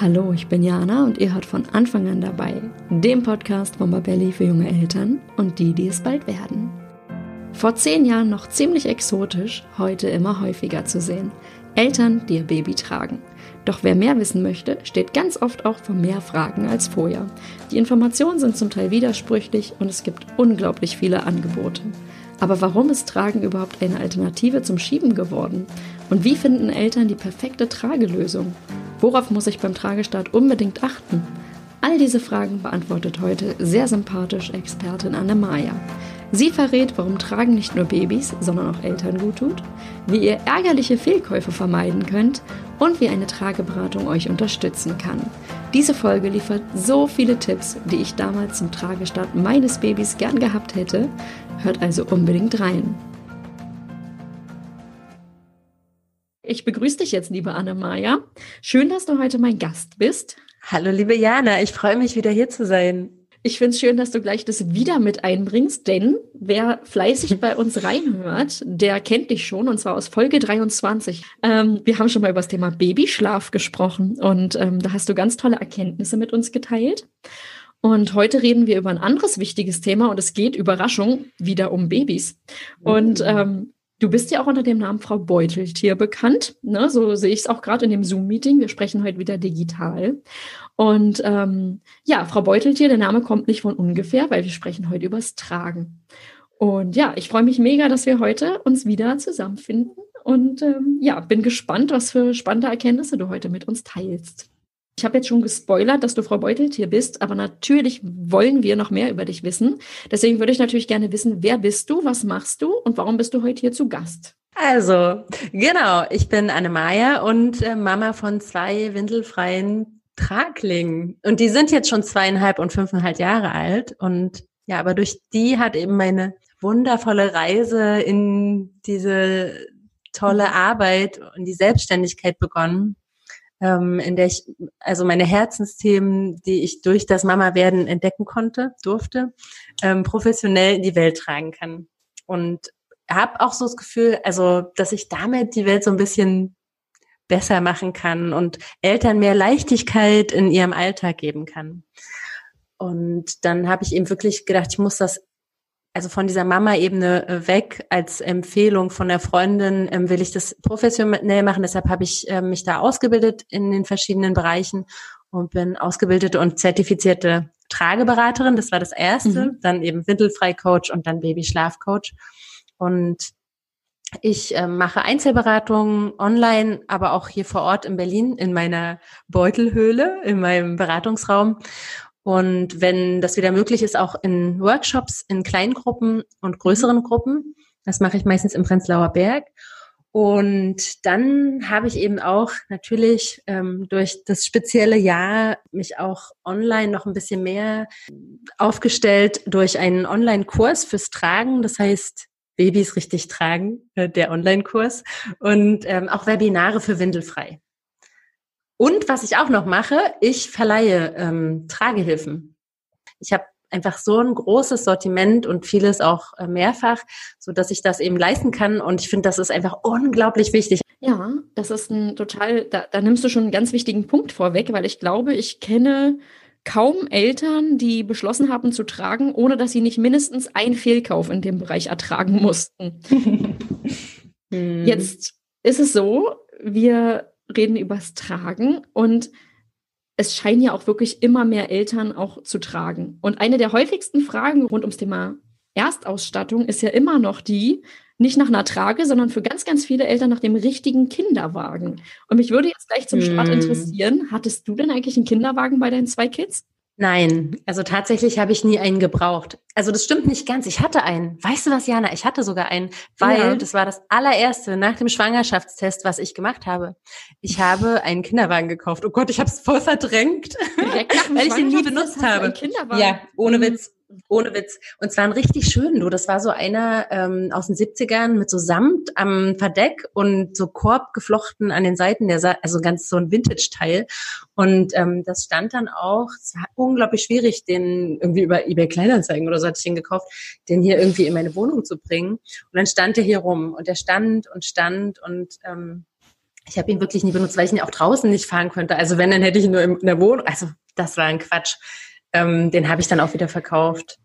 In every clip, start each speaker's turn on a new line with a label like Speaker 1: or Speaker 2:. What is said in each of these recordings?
Speaker 1: Hallo, ich bin Jana und ihr hört von Anfang an dabei, dem Podcast von Babelli für junge Eltern und die, die es bald werden. Vor zehn Jahren noch ziemlich exotisch, heute immer häufiger zu sehen. Eltern, die ihr Baby tragen. Doch wer mehr wissen möchte, steht ganz oft auch vor mehr Fragen als vorher. Die Informationen sind zum Teil widersprüchlich und es gibt unglaublich viele Angebote. Aber warum ist Tragen überhaupt eine Alternative zum Schieben geworden? Und wie finden Eltern die perfekte Tragelösung? Worauf muss ich beim Tragestart unbedingt achten? All diese Fragen beantwortet heute sehr sympathisch Expertin Anne Maja. Sie verrät, warum Tragen nicht nur Babys, sondern auch Eltern gut tut, wie ihr ärgerliche Fehlkäufe vermeiden könnt und wie eine Trageberatung euch unterstützen kann. Diese Folge liefert so viele Tipps, die ich damals zum Tragestart meines Babys gern gehabt hätte. Hört also unbedingt rein. Ich begrüße dich jetzt, liebe Anne-Maja. Schön, dass du heute mein Gast bist.
Speaker 2: Hallo, liebe Jana. Ich freue mich, wieder hier zu sein.
Speaker 1: Ich finde es schön, dass du gleich das wieder mit einbringst, denn wer fleißig bei uns reinhört, der kennt dich schon und zwar aus Folge 23. Ähm, wir haben schon mal über das Thema Babyschlaf gesprochen und ähm, da hast du ganz tolle Erkenntnisse mit uns geteilt. Und heute reden wir über ein anderes wichtiges Thema und es geht, Überraschung, wieder um Babys. Und mhm. ähm, Du bist ja auch unter dem Namen Frau Beuteltier bekannt. Ne? So sehe ich es auch gerade in dem Zoom-Meeting. Wir sprechen heute wieder digital. Und ähm, ja, Frau Beuteltier, der Name kommt nicht von ungefähr, weil wir sprechen heute übers Tragen. Und ja, ich freue mich mega, dass wir heute uns wieder zusammenfinden. Und ähm, ja, bin gespannt, was für spannende Erkenntnisse du heute mit uns teilst. Ich habe jetzt schon gespoilert, dass du Frau Beuteltier bist, aber natürlich wollen wir noch mehr über dich wissen. Deswegen würde ich natürlich gerne wissen, wer bist du, was machst du und warum bist du heute hier zu Gast?
Speaker 2: Also, genau, ich bin Anne-Maja und äh, Mama von zwei windelfreien Traglingen. Und die sind jetzt schon zweieinhalb und fünfeinhalb Jahre alt. Und ja, aber durch die hat eben meine wundervolle Reise in diese tolle Arbeit und die Selbstständigkeit begonnen ähm, in der ich also meine Herzensthemen, die ich durch das Mama-Werden entdecken konnte, durfte, ähm, professionell in die Welt tragen kann. Und habe auch so das Gefühl, also dass ich damit die Welt so ein bisschen besser machen kann und Eltern mehr Leichtigkeit in ihrem Alltag geben kann. Und dann habe ich eben wirklich gedacht, ich muss das also von dieser Mama-Ebene äh, weg als Empfehlung von der Freundin ähm, will ich das professionell machen. Deshalb habe ich äh, mich da ausgebildet in den verschiedenen Bereichen und bin ausgebildete und zertifizierte Trageberaterin. Das war das erste. Mhm. Dann eben Windelfrei-Coach und dann Babyschlaf-Coach. Und ich äh, mache Einzelberatungen online, aber auch hier vor Ort in Berlin in meiner Beutelhöhle, in meinem Beratungsraum und wenn das wieder möglich ist, auch in Workshops, in kleinen Gruppen und größeren Gruppen. Das mache ich meistens im Prenzlauer Berg. Und dann habe ich eben auch natürlich ähm, durch das spezielle Jahr mich auch online noch ein bisschen mehr aufgestellt durch einen Online-Kurs fürs Tragen. Das heißt, Babys richtig tragen, äh, der Online-Kurs. Und ähm, auch Webinare für Windelfrei. Und was ich auch noch mache, ich verleihe ähm, Tragehilfen. Ich habe einfach so ein großes Sortiment und vieles auch äh, mehrfach, so dass ich das eben leisten kann. Und ich finde, das ist einfach unglaublich wichtig.
Speaker 1: Ja, das ist ein total, da, da nimmst du schon einen ganz wichtigen Punkt vorweg, weil ich glaube, ich kenne kaum Eltern, die beschlossen haben zu tragen, ohne dass sie nicht mindestens einen Fehlkauf in dem Bereich ertragen mussten. Jetzt ist es so, wir reden übers Tragen und es scheinen ja auch wirklich immer mehr Eltern auch zu tragen. Und eine der häufigsten Fragen rund ums Thema Erstausstattung ist ja immer noch die, nicht nach einer Trage, sondern für ganz, ganz viele Eltern nach dem richtigen Kinderwagen. Und mich würde jetzt gleich zum Start hm. interessieren, hattest du denn eigentlich einen Kinderwagen bei deinen zwei Kids?
Speaker 2: Nein, also tatsächlich habe ich nie einen gebraucht. Also das stimmt nicht ganz. Ich hatte einen. Weißt du was, Jana? Ich hatte sogar einen, weil ja. das war das allererste nach dem Schwangerschaftstest, was ich gemacht habe. Ich habe einen Kinderwagen gekauft. Oh Gott, ich habe es voll verdrängt, weil ich den nie benutzt habe. Ja, ohne mhm. Witz. Ohne Witz. Und zwar ein richtig schön, du. Das war so einer ähm, aus den 70ern mit so Samt am Verdeck und so Korb geflochten an den Seiten, der also ganz so ein Vintage-Teil. Und ähm, das stand dann auch, es war unglaublich schwierig, den irgendwie über eBay Kleinanzeigen oder so hatte ich den gekauft, den hier irgendwie in meine Wohnung zu bringen. Und dann stand der hier rum und der stand und stand und ähm, ich habe ihn wirklich nie benutzt, weil ich ihn auch draußen nicht fahren konnte. Also wenn, dann hätte ich ihn nur in der Wohnung. Also das war ein Quatsch. Ähm, den habe ich dann auch wieder verkauft.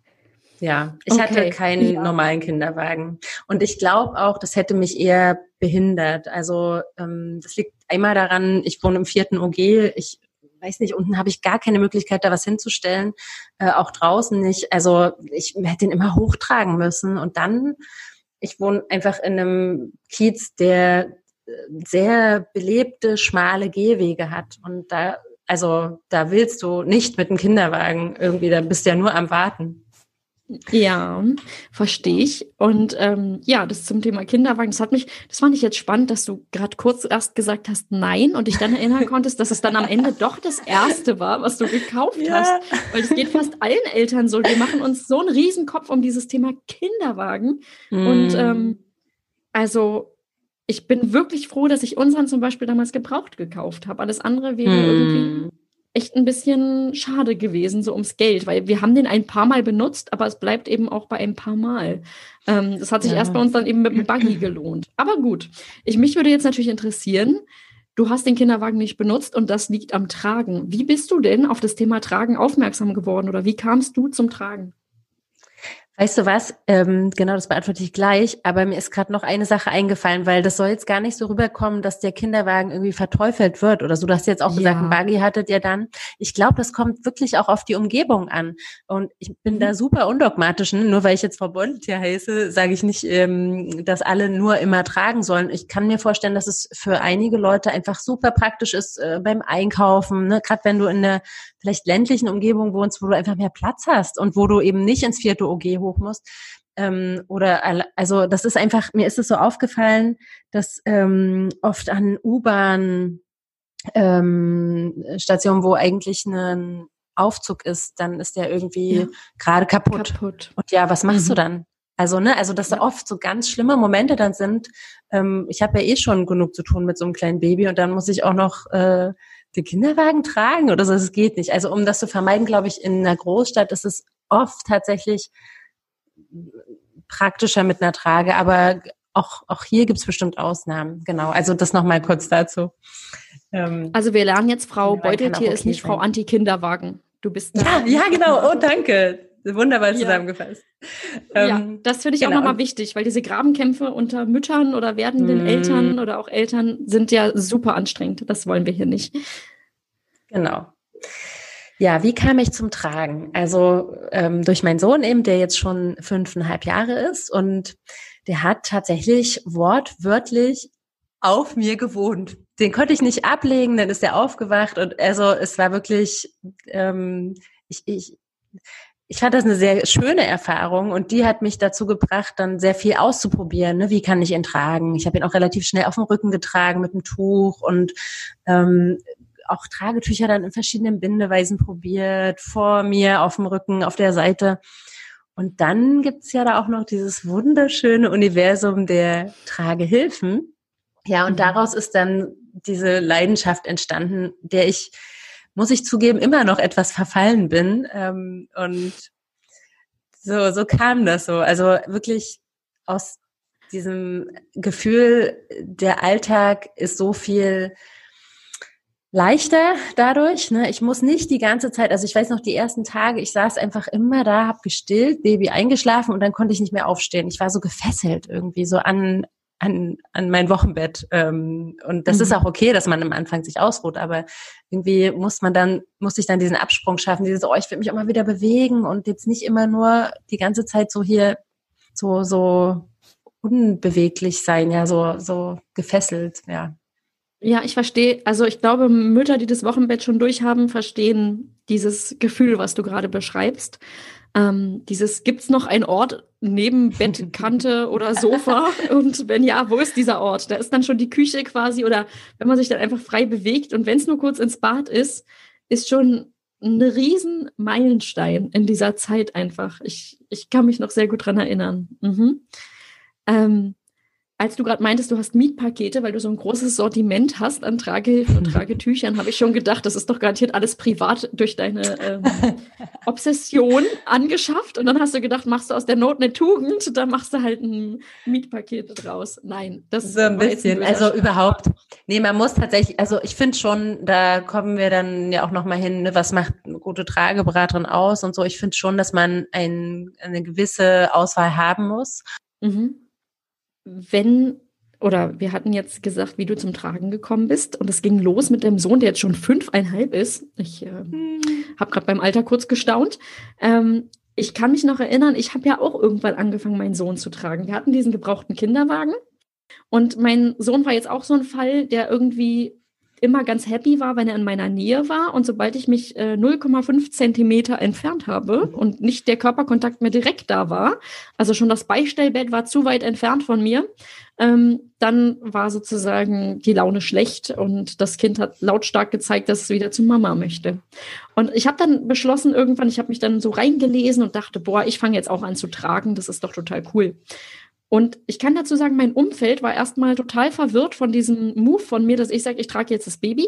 Speaker 2: Ja, ich okay. hatte keinen ja. normalen Kinderwagen. Und ich glaube auch, das hätte mich eher behindert. Also ähm, das liegt einmal daran, ich wohne im vierten OG. Ich weiß nicht, unten habe ich gar keine Möglichkeit, da was hinzustellen. Äh, auch draußen nicht. Also ich hätte ihn immer hochtragen müssen. Und dann, ich wohne einfach in einem Kiez, der äh, sehr belebte, schmale Gehwege hat. Und da, also da willst du nicht mit dem Kinderwagen irgendwie, da bist du ja nur am Warten.
Speaker 1: Ja, verstehe ich. Und ähm, ja, das zum Thema Kinderwagen, das hat mich, das fand ich jetzt spannend, dass du gerade kurz erst gesagt hast, nein, und dich dann erinnern konntest, dass es dann am Ende doch das erste war, was du gekauft ja. hast. Weil es geht fast allen Eltern so. Wir machen uns so einen Riesenkopf um dieses Thema Kinderwagen. Mm. Und ähm, also ich bin wirklich froh, dass ich unseren zum Beispiel damals gebraucht gekauft habe. Alles andere wäre mm. irgendwie echt ein bisschen schade gewesen, so ums Geld, weil wir haben den ein paar Mal benutzt, aber es bleibt eben auch bei ein paar Mal. Ähm, das hat sich ja. erst bei uns dann eben mit dem Buggy gelohnt. Aber gut, ich, mich würde jetzt natürlich interessieren, du hast den Kinderwagen nicht benutzt und das liegt am Tragen. Wie bist du denn auf das Thema Tragen aufmerksam geworden oder wie kamst du zum Tragen?
Speaker 2: Weißt du was? Ähm, genau, das beantworte ich gleich. Aber mir ist gerade noch eine Sache eingefallen, weil das soll jetzt gar nicht so rüberkommen, dass der Kinderwagen irgendwie verteufelt wird oder so. Du hast jetzt auch ja. gesagt, ein Buggy hattet ihr dann. Ich glaube, das kommt wirklich auch auf die Umgebung an. Und ich bin mhm. da super undogmatisch. Ne? Nur weil ich jetzt Frau Bond hier heiße, sage ich nicht, ähm, dass alle nur immer tragen sollen. Ich kann mir vorstellen, dass es für einige Leute einfach super praktisch ist äh, beim Einkaufen. Ne? Gerade wenn du in der vielleicht ländlichen Umgebung wohnst, wo du einfach mehr Platz hast und wo du eben nicht ins vierte OG hoch musst. Ähm, oder also das ist einfach, mir ist es so aufgefallen, dass ähm, oft an U-Bahn ähm, Stationen, wo eigentlich ein Aufzug ist, dann ist der irgendwie ja. gerade kaputt. kaputt. Und ja, was machst mhm. du dann? Also, ne, also dass da oft so ganz schlimme Momente dann sind. Ähm, ich habe ja eh schon genug zu tun mit so einem kleinen Baby und dann muss ich auch noch äh, den Kinderwagen tragen oder so. Es geht nicht. Also um das zu vermeiden, glaube ich, in einer Großstadt ist es oft tatsächlich praktischer mit einer Trage, aber auch, auch hier gibt es bestimmt Ausnahmen. Genau, also das nochmal kurz dazu.
Speaker 1: Ähm, also wir lernen jetzt, Frau Beuteltier okay ist nicht sein. Frau Anti-Kinderwagen. Du bist
Speaker 2: Ja, ja, genau. Oh, danke. Wunderbar zusammengefasst.
Speaker 1: Ja, ähm, ja das finde ich genau. auch nochmal wichtig, weil diese Grabenkämpfe unter Müttern oder werdenden mm. Eltern oder auch Eltern sind ja super anstrengend. Das wollen wir hier nicht.
Speaker 2: Genau. Ja, wie kam ich zum Tragen? Also ähm, durch meinen Sohn eben, der jetzt schon fünfeinhalb Jahre ist und der hat tatsächlich wortwörtlich auf mir gewohnt. Den konnte ich nicht ablegen, dann ist er aufgewacht und also es war wirklich, ähm, ich, ich, ich fand das eine sehr schöne Erfahrung und die hat mich dazu gebracht, dann sehr viel auszuprobieren. Ne? Wie kann ich ihn tragen? Ich habe ihn auch relativ schnell auf dem Rücken getragen mit einem Tuch und ähm, auch Tragetücher dann in verschiedenen Bindeweisen probiert, vor mir, auf dem Rücken, auf der Seite. Und dann gibt's ja da auch noch dieses wunderschöne Universum der Tragehilfen. Ja, und mhm. daraus ist dann diese Leidenschaft entstanden, der ich, muss ich zugeben, immer noch etwas verfallen bin. Ähm, und so, so kam das so. Also wirklich aus diesem Gefühl, der Alltag ist so viel leichter dadurch. Ne? Ich muss nicht die ganze Zeit, also ich weiß noch die ersten Tage, ich saß einfach immer da, habe gestillt, Baby eingeschlafen und dann konnte ich nicht mehr aufstehen. Ich war so gefesselt irgendwie so an an, an mein Wochenbett. Ähm, und das mhm. ist auch okay, dass man am Anfang sich ausruht, aber irgendwie muss man dann, muss ich dann diesen Absprung schaffen, dieses, oh, ich will mich auch mal wieder bewegen und jetzt nicht immer nur die ganze Zeit so hier so, so unbeweglich sein, ja, so, so gefesselt, ja.
Speaker 1: Ja, ich verstehe. Also ich glaube, Mütter, die das Wochenbett schon durchhaben, verstehen dieses Gefühl, was du gerade beschreibst. Ähm, dieses, gibt's noch einen Ort neben Bettkante oder Sofa? Und wenn ja, wo ist dieser Ort? Da ist dann schon die Küche quasi oder wenn man sich dann einfach frei bewegt und wenn es nur kurz ins Bad ist, ist schon ein riesen Meilenstein in dieser Zeit einfach. Ich, ich kann mich noch sehr gut dran erinnern. Mhm. Ähm, als du gerade meintest, du hast Mietpakete, weil du so ein großes Sortiment hast an Tragehilfen und Tragetüchern, habe ich schon gedacht, das ist doch garantiert alles privat durch deine ähm, Obsession angeschafft. Und dann hast du gedacht, machst du aus der Not eine Tugend, dann machst du halt ein Mietpaket draus. Nein, das
Speaker 2: so ein bisschen. Ein also überhaupt. Nee, man muss tatsächlich, also ich finde schon, da kommen wir dann ja auch nochmal hin, ne, was macht eine gute Trageberaterin aus und so. Ich finde schon, dass man ein, eine gewisse Auswahl haben muss. Mhm
Speaker 1: wenn oder wir hatten jetzt gesagt, wie du zum Tragen gekommen bist. Und es ging los mit dem Sohn, der jetzt schon fünfeinhalb ist. Ich äh, hm. habe gerade beim Alter kurz gestaunt. Ähm, ich kann mich noch erinnern, ich habe ja auch irgendwann angefangen, meinen Sohn zu tragen. Wir hatten diesen gebrauchten Kinderwagen. Und mein Sohn war jetzt auch so ein Fall, der irgendwie immer ganz happy war, wenn er in meiner Nähe war. Und sobald ich mich äh, 0,5 Zentimeter entfernt habe und nicht der Körperkontakt mehr direkt da war, also schon das Beistellbett war zu weit entfernt von mir, ähm, dann war sozusagen die Laune schlecht und das Kind hat lautstark gezeigt, dass es wieder zu Mama möchte. Und ich habe dann beschlossen, irgendwann, ich habe mich dann so reingelesen und dachte, boah, ich fange jetzt auch an zu tragen, das ist doch total cool. Und ich kann dazu sagen, mein Umfeld war erstmal total verwirrt von diesem Move von mir, dass ich sage, ich trage jetzt das Baby.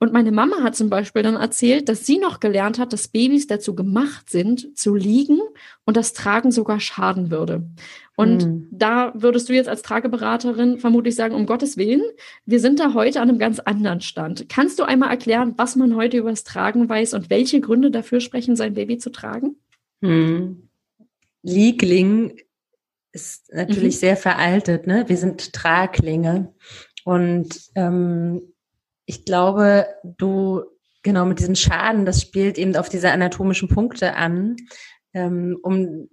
Speaker 1: Und meine Mama hat zum Beispiel dann erzählt, dass sie noch gelernt hat, dass Babys dazu gemacht sind, zu liegen und das Tragen sogar schaden würde. Und mhm. da würdest du jetzt als Trageberaterin vermutlich sagen, um Gottes Willen, wir sind da heute an einem ganz anderen Stand. Kannst du einmal erklären, was man heute über das Tragen weiß und welche Gründe dafür sprechen, sein Baby zu tragen?
Speaker 2: Mhm. Liegling ist natürlich mhm. sehr veraltet. Ne? Wir sind Traglinge. Und ähm, ich glaube, du, genau mit diesem Schaden, das spielt eben auf diese anatomischen Punkte an. Ähm, um,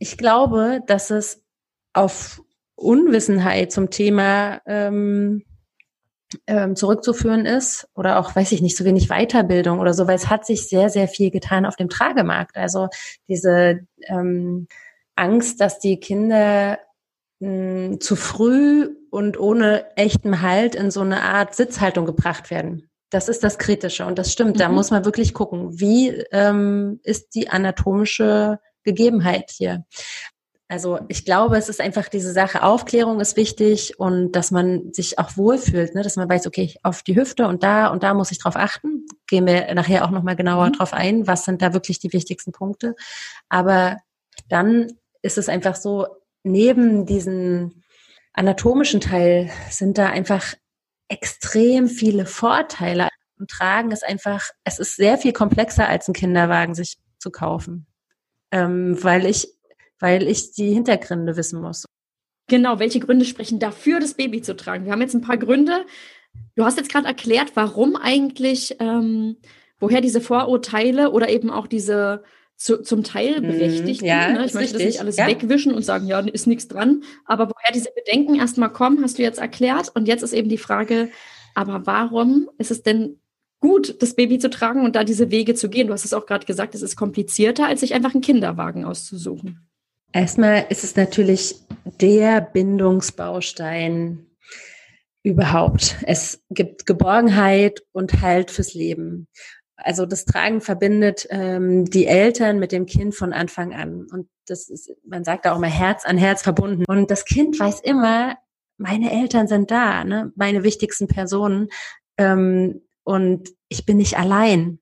Speaker 2: ich glaube, dass es auf Unwissenheit zum Thema ähm, ähm, zurückzuführen ist oder auch, weiß ich nicht, so wenig Weiterbildung oder so, weil es hat sich sehr, sehr viel getan auf dem Tragemarkt. Also diese ähm, Angst, dass die Kinder mh, hm, zu früh und ohne echten Halt in so eine Art Sitzhaltung gebracht werden. Das ist das Kritische und das stimmt. Mhm. Da muss man wirklich gucken, wie ähm, ist die anatomische Gegebenheit hier. Also ich glaube, es ist einfach diese Sache, Aufklärung ist wichtig und dass man sich auch wohlfühlt, ne? dass man weiß, okay, auf die Hüfte und da und da muss ich drauf achten. Gehen wir nachher auch nochmal genauer mhm. drauf ein, was sind da wirklich die wichtigsten Punkte. Aber dann ist es einfach so, neben diesem anatomischen Teil sind da einfach extrem viele Vorteile. Und Tragen ist einfach, es ist sehr viel komplexer als ein Kinderwagen sich zu kaufen, ähm, weil ich, weil ich die Hintergründe wissen muss.
Speaker 1: Genau, welche Gründe sprechen dafür, das Baby zu tragen? Wir haben jetzt ein paar Gründe. Du hast jetzt gerade erklärt, warum eigentlich, ähm, woher diese Vorurteile oder eben auch diese zu, zum Teil mhm, berechtigt.
Speaker 2: Ja,
Speaker 1: ne? Ich möchte richtig. das nicht alles ja. wegwischen und sagen, ja, ist nichts dran. Aber woher diese Bedenken erstmal kommen, hast du jetzt erklärt. Und jetzt ist eben die Frage, aber warum ist es denn gut, das Baby zu tragen und da diese Wege zu gehen? Du hast es auch gerade gesagt, es ist komplizierter, als sich einfach einen Kinderwagen auszusuchen.
Speaker 2: Erstmal ist es natürlich der Bindungsbaustein überhaupt. Es gibt Geborgenheit und Halt fürs Leben. Also das Tragen verbindet ähm, die Eltern mit dem Kind von Anfang an. Und das ist, man sagt da auch immer Herz an Herz verbunden. Und das Kind weiß immer, meine Eltern sind da, ne? meine wichtigsten Personen. Ähm, und ich bin nicht allein.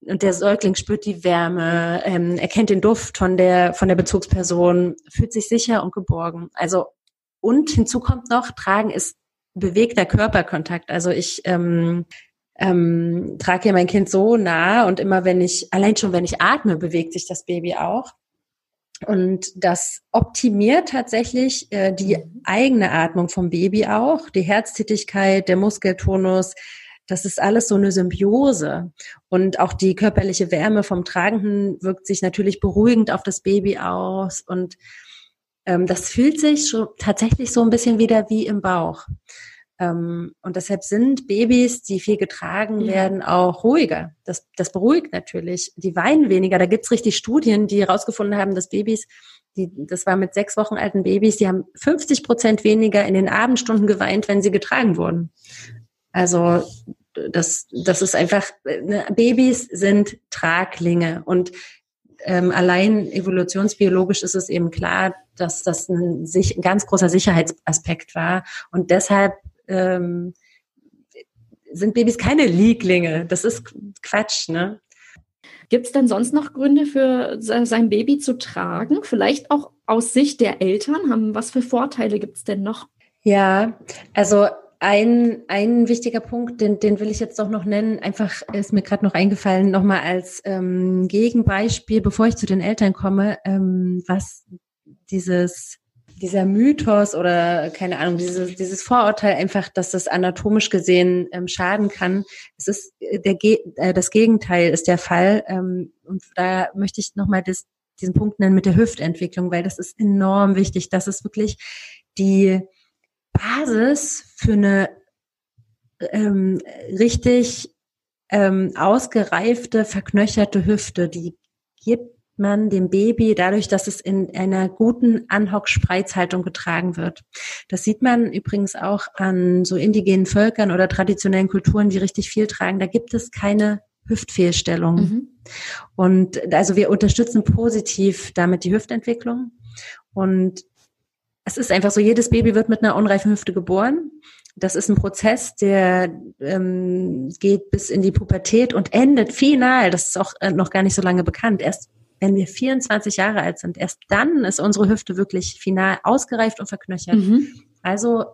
Speaker 2: Und der Säugling spürt die Wärme, ähm, erkennt den Duft von der, von der Bezugsperson, fühlt sich sicher und geborgen. Also, und hinzu kommt noch, Tragen ist bewegter Körperkontakt. Also ich ähm, ähm, trage hier mein Kind so nah und immer wenn ich, allein schon wenn ich atme, bewegt sich das Baby auch. Und das optimiert tatsächlich äh, die mhm. eigene Atmung vom Baby auch, die Herztätigkeit, der Muskeltonus. Das ist alles so eine Symbiose. Und auch die körperliche Wärme vom Tragenden wirkt sich natürlich beruhigend auf das Baby aus. Und ähm, das fühlt sich schon tatsächlich so ein bisschen wieder wie im Bauch. Ähm, und deshalb sind Babys, die viel getragen ja. werden, auch ruhiger. Das, das beruhigt natürlich. Die weinen weniger. Da gibt's richtig Studien, die herausgefunden haben, dass Babys, die, das war mit sechs Wochen alten Babys, die haben 50 Prozent weniger in den Abendstunden geweint, wenn sie getragen wurden. Also das, das ist einfach, ne, Babys sind Traglinge und ähm, allein evolutionsbiologisch ist es eben klar, dass das ein, sich, ein ganz großer Sicherheitsaspekt war. Und deshalb ähm, sind Babys keine Lieglinge. Das ist Quatsch, ne?
Speaker 1: Gibt es denn sonst noch Gründe für sein Baby zu tragen? Vielleicht auch aus Sicht der Eltern? Haben, was für Vorteile gibt es denn noch?
Speaker 2: Ja, also ein, ein wichtiger Punkt, den, den will ich jetzt doch noch nennen, einfach ist mir gerade noch eingefallen, nochmal als ähm, Gegenbeispiel, bevor ich zu den Eltern komme, ähm, was dieses dieser Mythos oder keine Ahnung, dieses, dieses Vorurteil einfach, dass das anatomisch gesehen ähm, schaden kann. Es ist äh, der äh, das Gegenteil ist der Fall. Ähm, und da möchte ich nochmal diesen Punkt nennen mit der Hüftentwicklung, weil das ist enorm wichtig. Das ist wirklich die Basis für eine ähm, richtig ähm, ausgereifte, verknöcherte Hüfte, die gibt man dem Baby dadurch, dass es in einer guten Anhock-Spreizhaltung getragen wird. Das sieht man übrigens auch an so indigenen Völkern oder traditionellen Kulturen, die richtig viel tragen. Da gibt es keine Hüftfehlstellung. Mhm. Und also wir unterstützen positiv damit die Hüftentwicklung. Und es ist einfach so, jedes Baby wird mit einer unreifen Hüfte geboren. Das ist ein Prozess, der ähm, geht bis in die Pubertät und endet final, das ist auch äh, noch gar nicht so lange bekannt, erst wenn wir 24 Jahre alt sind, erst dann ist unsere Hüfte wirklich final ausgereift und verknöchert. Mhm. Also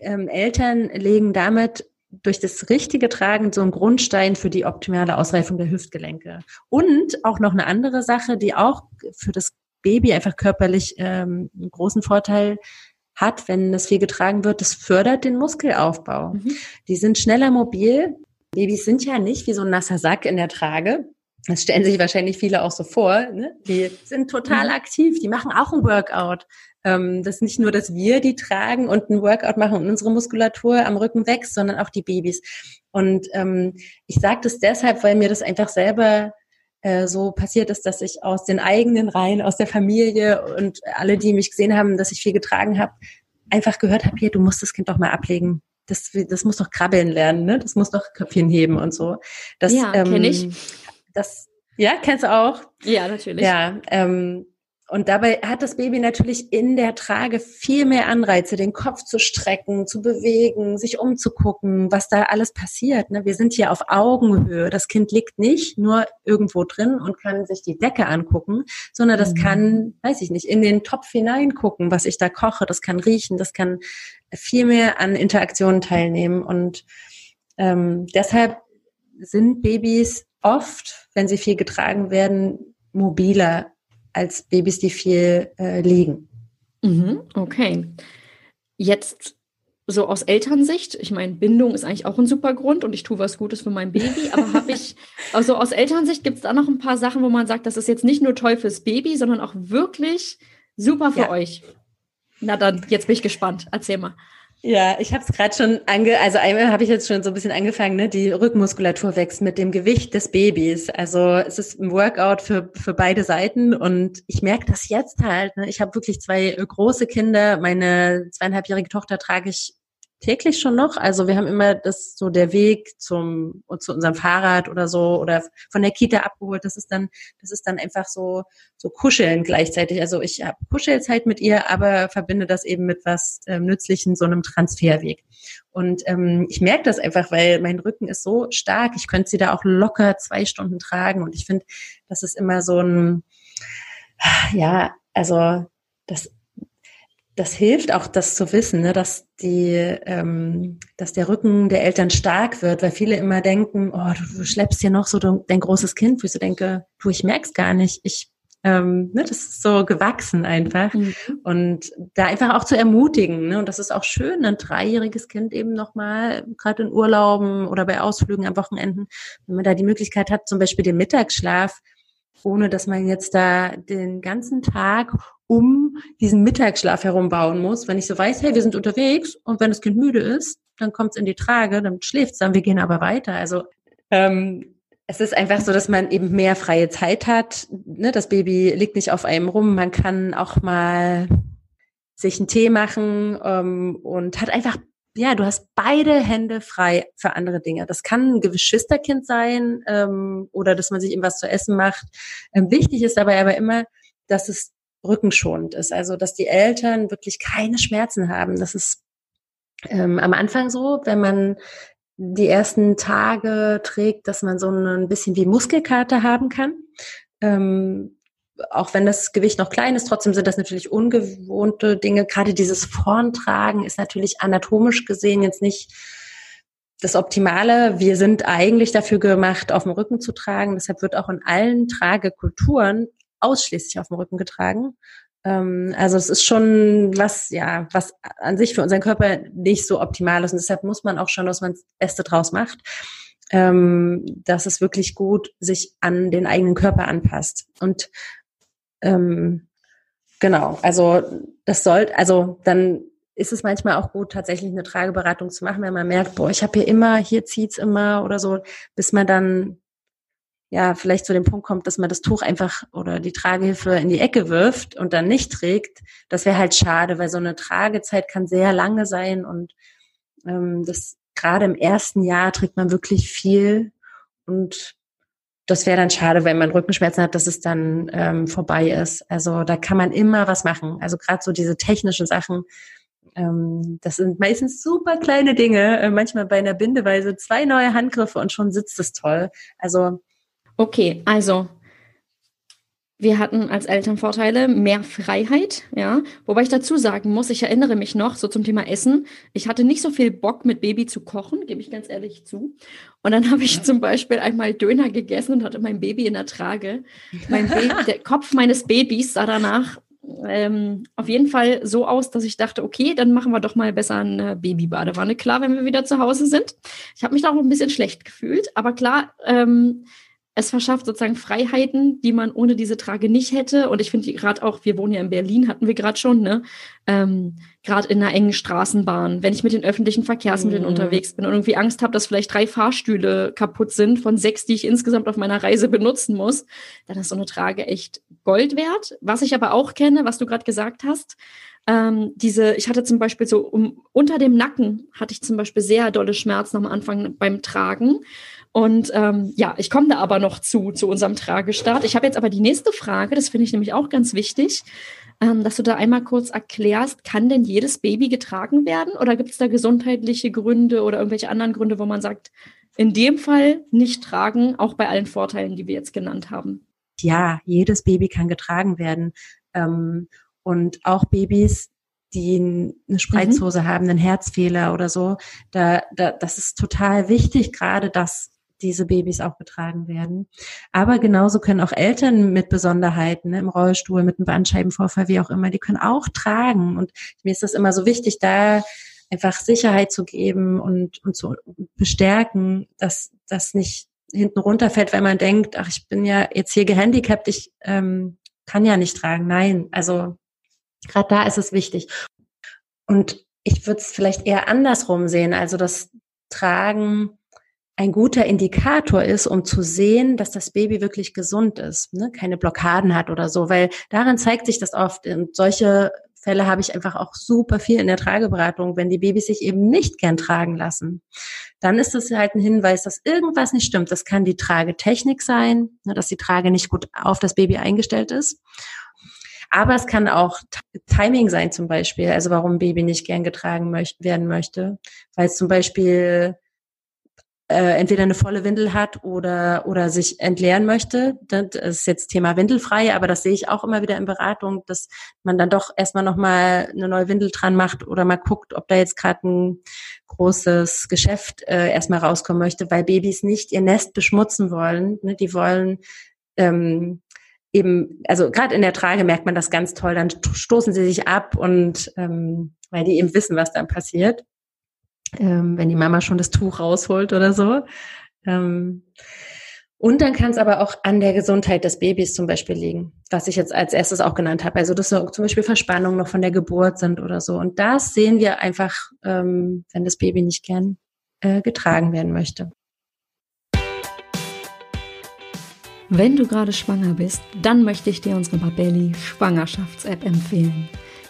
Speaker 2: ähm, Eltern legen damit durch das richtige Tragen so einen Grundstein für die optimale Ausreifung der Hüftgelenke. Und auch noch eine andere Sache, die auch für das Baby einfach körperlich ähm, einen großen Vorteil hat, wenn das viel getragen wird, das fördert den Muskelaufbau. Mhm. Die sind schneller mobil. Babys sind ja nicht wie so ein nasser Sack in der Trage. Das stellen sich wahrscheinlich viele auch so vor. Ne? Die sind total mhm. aktiv, die machen auch ein Workout. Ähm, das ist nicht nur, dass wir die tragen und ein Workout machen und unsere Muskulatur am Rücken wächst, sondern auch die Babys. Und ähm, ich sage das deshalb, weil mir das einfach selber äh, so passiert ist, dass ich aus den eigenen Reihen, aus der Familie und alle, die mich gesehen haben, dass ich viel getragen habe, einfach gehört habe, hier, du musst das Kind doch mal ablegen. Das, das muss doch krabbeln lernen, ne? Das muss doch Köpfchen heben und so. Das,
Speaker 1: ja, ähm, kenne ich
Speaker 2: das, ja, kennst du auch?
Speaker 1: Ja, natürlich.
Speaker 2: Ja, ähm, und dabei hat das Baby natürlich in der Trage viel mehr Anreize, den Kopf zu strecken, zu bewegen, sich umzugucken, was da alles passiert. Ne? Wir sind hier auf Augenhöhe. Das Kind liegt nicht nur irgendwo drin und kann sich die Decke angucken, sondern das mhm. kann, weiß ich nicht, in den Topf hineingucken, was ich da koche. Das kann riechen, das kann viel mehr an Interaktionen teilnehmen. Und ähm, deshalb sind Babys oft, wenn sie viel getragen werden, mobiler als Babys, die viel äh, liegen.
Speaker 1: Mhm, okay. Jetzt so aus Elternsicht, ich meine, Bindung ist eigentlich auch ein super Grund und ich tue was Gutes für mein Baby, aber habe ich, also aus Elternsicht gibt es da noch ein paar Sachen, wo man sagt, das ist jetzt nicht nur toll fürs Baby, sondern auch wirklich super für ja. euch. Na dann, jetzt bin ich gespannt. Erzähl mal.
Speaker 2: Ja, ich habe es gerade schon ange, also einmal habe ich jetzt schon so ein bisschen angefangen, ne? Die Rückmuskulatur wächst mit dem Gewicht des Babys. Also es ist ein Workout für für beide Seiten und ich merke das jetzt halt. Ne? Ich habe wirklich zwei große Kinder. Meine zweieinhalbjährige Tochter trage ich täglich schon noch. Also wir haben immer das so der Weg zum zu unserem Fahrrad oder so oder von der Kita abgeholt. Das ist dann das ist dann einfach so so kuscheln gleichzeitig. Also ich habe Kuschelzeit mit ihr, aber verbinde das eben mit was ähm, Nützlichen, so einem Transferweg. Und ähm, ich merke das einfach, weil mein Rücken ist so stark. Ich könnte sie da auch locker zwei Stunden tragen. Und ich finde, das ist immer so ein ja, also das das hilft auch, das zu wissen, ne, dass die, ähm, dass der Rücken der Eltern stark wird, weil viele immer denken, oh, du, du schleppst hier noch so dein großes Kind, wo ich so denke, du, ich merk's gar nicht, ich, ähm, ne, das ist so gewachsen einfach mhm. und da einfach auch zu ermutigen, ne, und das ist auch schön, ein dreijähriges Kind eben nochmal, gerade in Urlauben oder bei Ausflügen am Wochenenden, wenn man da die Möglichkeit hat, zum Beispiel den Mittagsschlaf ohne dass man jetzt da den ganzen Tag um diesen Mittagsschlaf herum bauen muss. Wenn ich so weiß, hey, wir sind unterwegs und wenn das Kind müde ist, dann kommt es in die Trage, dann schläft es dann, wir gehen aber weiter. Also ähm, es ist einfach so, dass man eben mehr freie Zeit hat. Ne? Das Baby liegt nicht auf einem rum. Man kann auch mal sich einen Tee machen ähm, und hat einfach ja, du hast beide Hände frei für andere Dinge. Das kann ein Geschwisterkind sein ähm, oder dass man sich ihm was zu essen macht. Ähm, wichtig ist dabei aber immer, dass es rückenschonend ist. Also dass die Eltern wirklich keine Schmerzen haben. Das ist ähm, am Anfang so, wenn man die ersten Tage trägt, dass man so ein bisschen wie Muskelkater haben kann. Ähm, auch wenn das Gewicht noch klein ist, trotzdem sind das natürlich ungewohnte Dinge. Gerade dieses Vorntragen ist natürlich anatomisch gesehen jetzt nicht das Optimale. Wir sind eigentlich dafür gemacht, auf dem Rücken zu tragen. Deshalb wird auch in allen Tragekulturen ausschließlich auf dem Rücken getragen. Ähm, also es ist schon was, ja, was an sich für unseren Körper nicht so optimal ist. Und deshalb muss man auch schon, dass man das Beste draus macht. Ähm, dass es wirklich gut sich an den eigenen Körper anpasst. Und ähm, genau, also das soll, also dann ist es manchmal auch gut, tatsächlich eine Trageberatung zu machen, wenn man merkt, boah, ich habe hier immer, hier zieht's immer oder so, bis man dann ja vielleicht zu dem Punkt kommt, dass man das Tuch einfach oder die Tragehilfe in die Ecke wirft und dann nicht trägt. Das wäre halt schade, weil so eine Tragezeit kann sehr lange sein und ähm, das gerade im ersten Jahr trägt man wirklich viel und das wäre dann schade, wenn man Rückenschmerzen hat, dass es dann ähm, vorbei ist. Also da kann man immer was machen. Also gerade so diese technischen Sachen, ähm, das sind meistens super kleine Dinge. Äh, manchmal bei einer Bindeweise zwei neue Handgriffe und schon sitzt es toll. Also
Speaker 1: okay, also wir hatten als Elternvorteile mehr Freiheit, ja. Wobei ich dazu sagen muss, ich erinnere mich noch so zum Thema Essen. Ich hatte nicht so viel Bock mit Baby zu kochen, gebe ich ganz ehrlich zu. Und dann habe ich zum Beispiel einmal Döner gegessen und hatte mein Baby in der Trage. Mein Baby, der Kopf meines Babys sah danach ähm, auf jeden Fall so aus, dass ich dachte, okay, dann machen wir doch mal besser eine Babybadewanne. Klar, wenn wir wieder zu Hause sind. Ich habe mich da auch ein bisschen schlecht gefühlt, aber klar, ähm, es verschafft sozusagen Freiheiten, die man ohne diese Trage nicht hätte. Und ich finde gerade auch, wir wohnen ja in Berlin, hatten wir gerade schon, ne? Ähm, gerade in einer engen Straßenbahn, wenn ich mit den öffentlichen Verkehrsmitteln mm. unterwegs bin und irgendwie Angst habe, dass vielleicht drei Fahrstühle kaputt sind von sechs, die ich insgesamt auf meiner Reise benutzen muss, dann ist so eine Trage echt Gold wert. Was ich aber auch kenne, was du gerade gesagt hast, ähm, diese, ich hatte zum Beispiel so um, unter dem Nacken hatte ich zum Beispiel sehr dolle Schmerzen am Anfang beim Tragen. Und ähm, ja, ich komme da aber noch zu, zu unserem Tragestart. Ich habe jetzt aber die nächste Frage, das finde ich nämlich auch ganz wichtig, ähm, dass du da einmal kurz erklärst, kann denn jedes Baby getragen werden oder gibt es da gesundheitliche Gründe oder irgendwelche anderen Gründe, wo man sagt, in dem Fall nicht tragen, auch bei allen Vorteilen, die wir jetzt genannt haben?
Speaker 2: Ja, jedes Baby kann getragen werden. Ähm, und auch Babys, die eine Spreizhose mhm. haben, einen Herzfehler oder so, da, da, das ist total wichtig, gerade dass diese Babys auch getragen werden. Aber genauso können auch Eltern mit Besonderheiten ne, im Rollstuhl, mit einem Bandscheibenvorfall, wie auch immer, die können auch tragen. Und mir ist das immer so wichtig, da einfach Sicherheit zu geben und, und zu bestärken, dass das nicht hinten runterfällt, weil man denkt, ach, ich bin ja jetzt hier gehandicapt, ich ähm, kann ja nicht tragen. Nein, also gerade da ist es wichtig. Und ich würde es vielleicht eher andersrum sehen, also das Tragen ein guter Indikator ist, um zu sehen, dass das Baby wirklich gesund ist, ne? keine Blockaden hat oder so, weil daran zeigt sich das oft. Und solche Fälle habe ich einfach auch super viel in der Trageberatung, wenn die Babys sich eben nicht gern tragen lassen. Dann ist das halt ein Hinweis, dass irgendwas nicht stimmt. Das kann die Tragetechnik sein, ne, dass die Trage nicht gut auf das Baby eingestellt ist. Aber es kann auch Timing sein zum Beispiel, also warum Baby nicht gern getragen werden möchte, weil es zum Beispiel äh, entweder eine volle Windel hat oder, oder sich entleeren möchte. Das ist jetzt Thema windelfrei, aber das sehe ich auch immer wieder in Beratung, dass man dann doch erstmal nochmal eine neue Windel dran macht oder mal guckt, ob da jetzt gerade ein großes Geschäft äh, erstmal rauskommen möchte, weil Babys nicht ihr Nest beschmutzen wollen. Ne? Die wollen ähm, eben, also gerade in der Trage merkt man das ganz toll, dann stoßen sie sich ab und ähm, weil die eben wissen, was dann passiert ähm, wenn die Mama schon das Tuch rausholt oder so. Ähm, und dann kann es aber auch an der Gesundheit des Babys zum Beispiel liegen, was ich jetzt als erstes auch genannt habe. Also dass so zum Beispiel Verspannungen noch von der Geburt sind oder so. Und das sehen wir einfach, ähm, wenn das Baby nicht gern äh, getragen werden möchte.
Speaker 1: Wenn du gerade schwanger bist, dann möchte ich dir unsere Babelli Schwangerschafts-App empfehlen.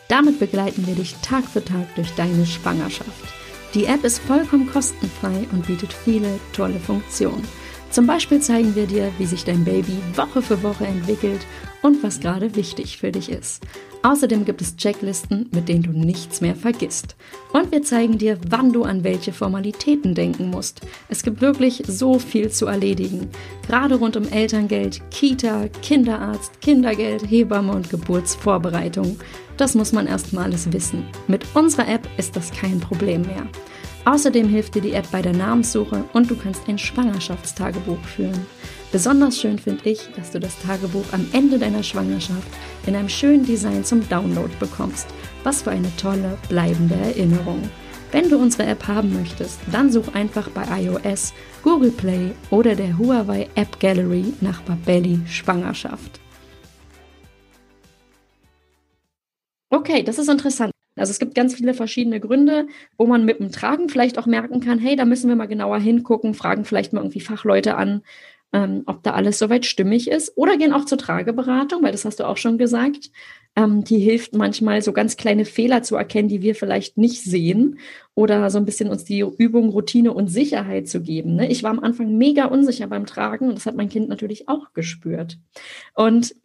Speaker 1: Damit begleiten wir dich Tag für Tag durch deine Schwangerschaft. Die App ist vollkommen kostenfrei und bietet viele tolle Funktionen. Zum Beispiel zeigen wir dir, wie sich dein Baby Woche für Woche entwickelt und was gerade wichtig für dich ist. Außerdem gibt es Checklisten, mit denen du nichts mehr vergisst. Und wir zeigen dir, wann du an welche Formalitäten denken musst. Es gibt wirklich so viel zu erledigen. Gerade rund um Elterngeld, Kita, Kinderarzt, Kindergeld, Hebamme und Geburtsvorbereitung. Das muss man erstmal alles wissen. Mit unserer App ist das kein Problem mehr. Außerdem hilft dir die App bei der Namenssuche und du kannst ein Schwangerschaftstagebuch führen. Besonders schön finde ich, dass du das Tagebuch am Ende deiner Schwangerschaft in einem schönen Design zum Download bekommst. Was für eine tolle, bleibende Erinnerung. Wenn du unsere App haben möchtest, dann such einfach bei iOS, Google Play oder der Huawei App Gallery nach Babelli Schwangerschaft. Okay, das ist interessant. Also es gibt ganz viele verschiedene Gründe, wo man mit dem Tragen vielleicht auch merken kann, hey, da müssen wir mal genauer hingucken, fragen vielleicht mal irgendwie Fachleute an, ähm, ob da alles soweit stimmig ist. Oder gehen auch zur Trageberatung, weil das hast du auch schon gesagt. Ähm, die hilft manchmal so ganz kleine Fehler zu erkennen, die wir vielleicht nicht sehen oder so ein bisschen uns die Übung, Routine und Sicherheit zu geben. Ne? Ich war am Anfang mega unsicher beim Tragen und das hat mein Kind natürlich auch gespürt. Und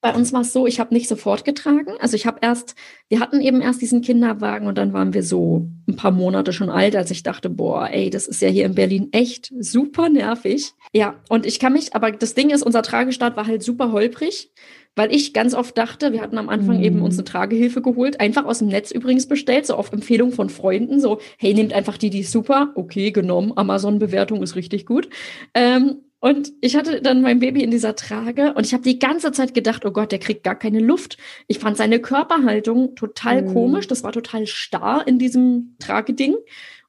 Speaker 1: bei uns war es so, ich habe nicht sofort getragen. Also ich habe erst, wir hatten eben erst diesen Kinderwagen und dann waren wir so ein paar Monate schon alt, als ich dachte, boah, ey, das ist ja hier in Berlin echt super nervig. Ja, und ich kann mich, aber das Ding ist, unser Tragestart war halt super holprig, weil ich ganz oft dachte, wir hatten am Anfang mhm. eben uns eine Tragehilfe geholt, einfach aus dem Netz übrigens bestellt, so auf Empfehlung von Freunden, so, hey, nehmt einfach die, die ist super, okay, genommen, Amazon-Bewertung ist richtig gut. Ähm, und ich hatte dann mein Baby in dieser Trage und ich habe die ganze Zeit gedacht, oh Gott, der kriegt gar keine Luft. Ich fand seine Körperhaltung total mhm. komisch. Das war total starr in diesem Trageding.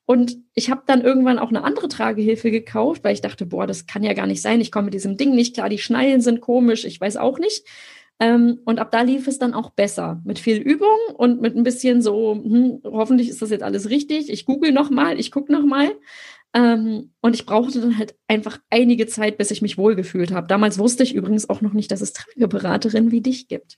Speaker 1: Und ich habe dann irgendwann auch eine andere Tragehilfe gekauft, weil ich dachte, boah, das kann ja gar nicht sein. Ich komme mit diesem Ding nicht klar. Die Schnallen sind komisch. Ich weiß auch nicht. Ähm, und ab da lief es dann auch besser. Mit viel Übung und mit ein bisschen so, hm, hoffentlich ist das jetzt alles richtig. Ich google noch mal, ich gucke noch mal. Ähm, und ich brauchte dann halt einfach einige Zeit, bis ich mich wohlgefühlt habe. Damals wusste ich übrigens auch noch nicht, dass es Trageberaterinnen wie dich gibt.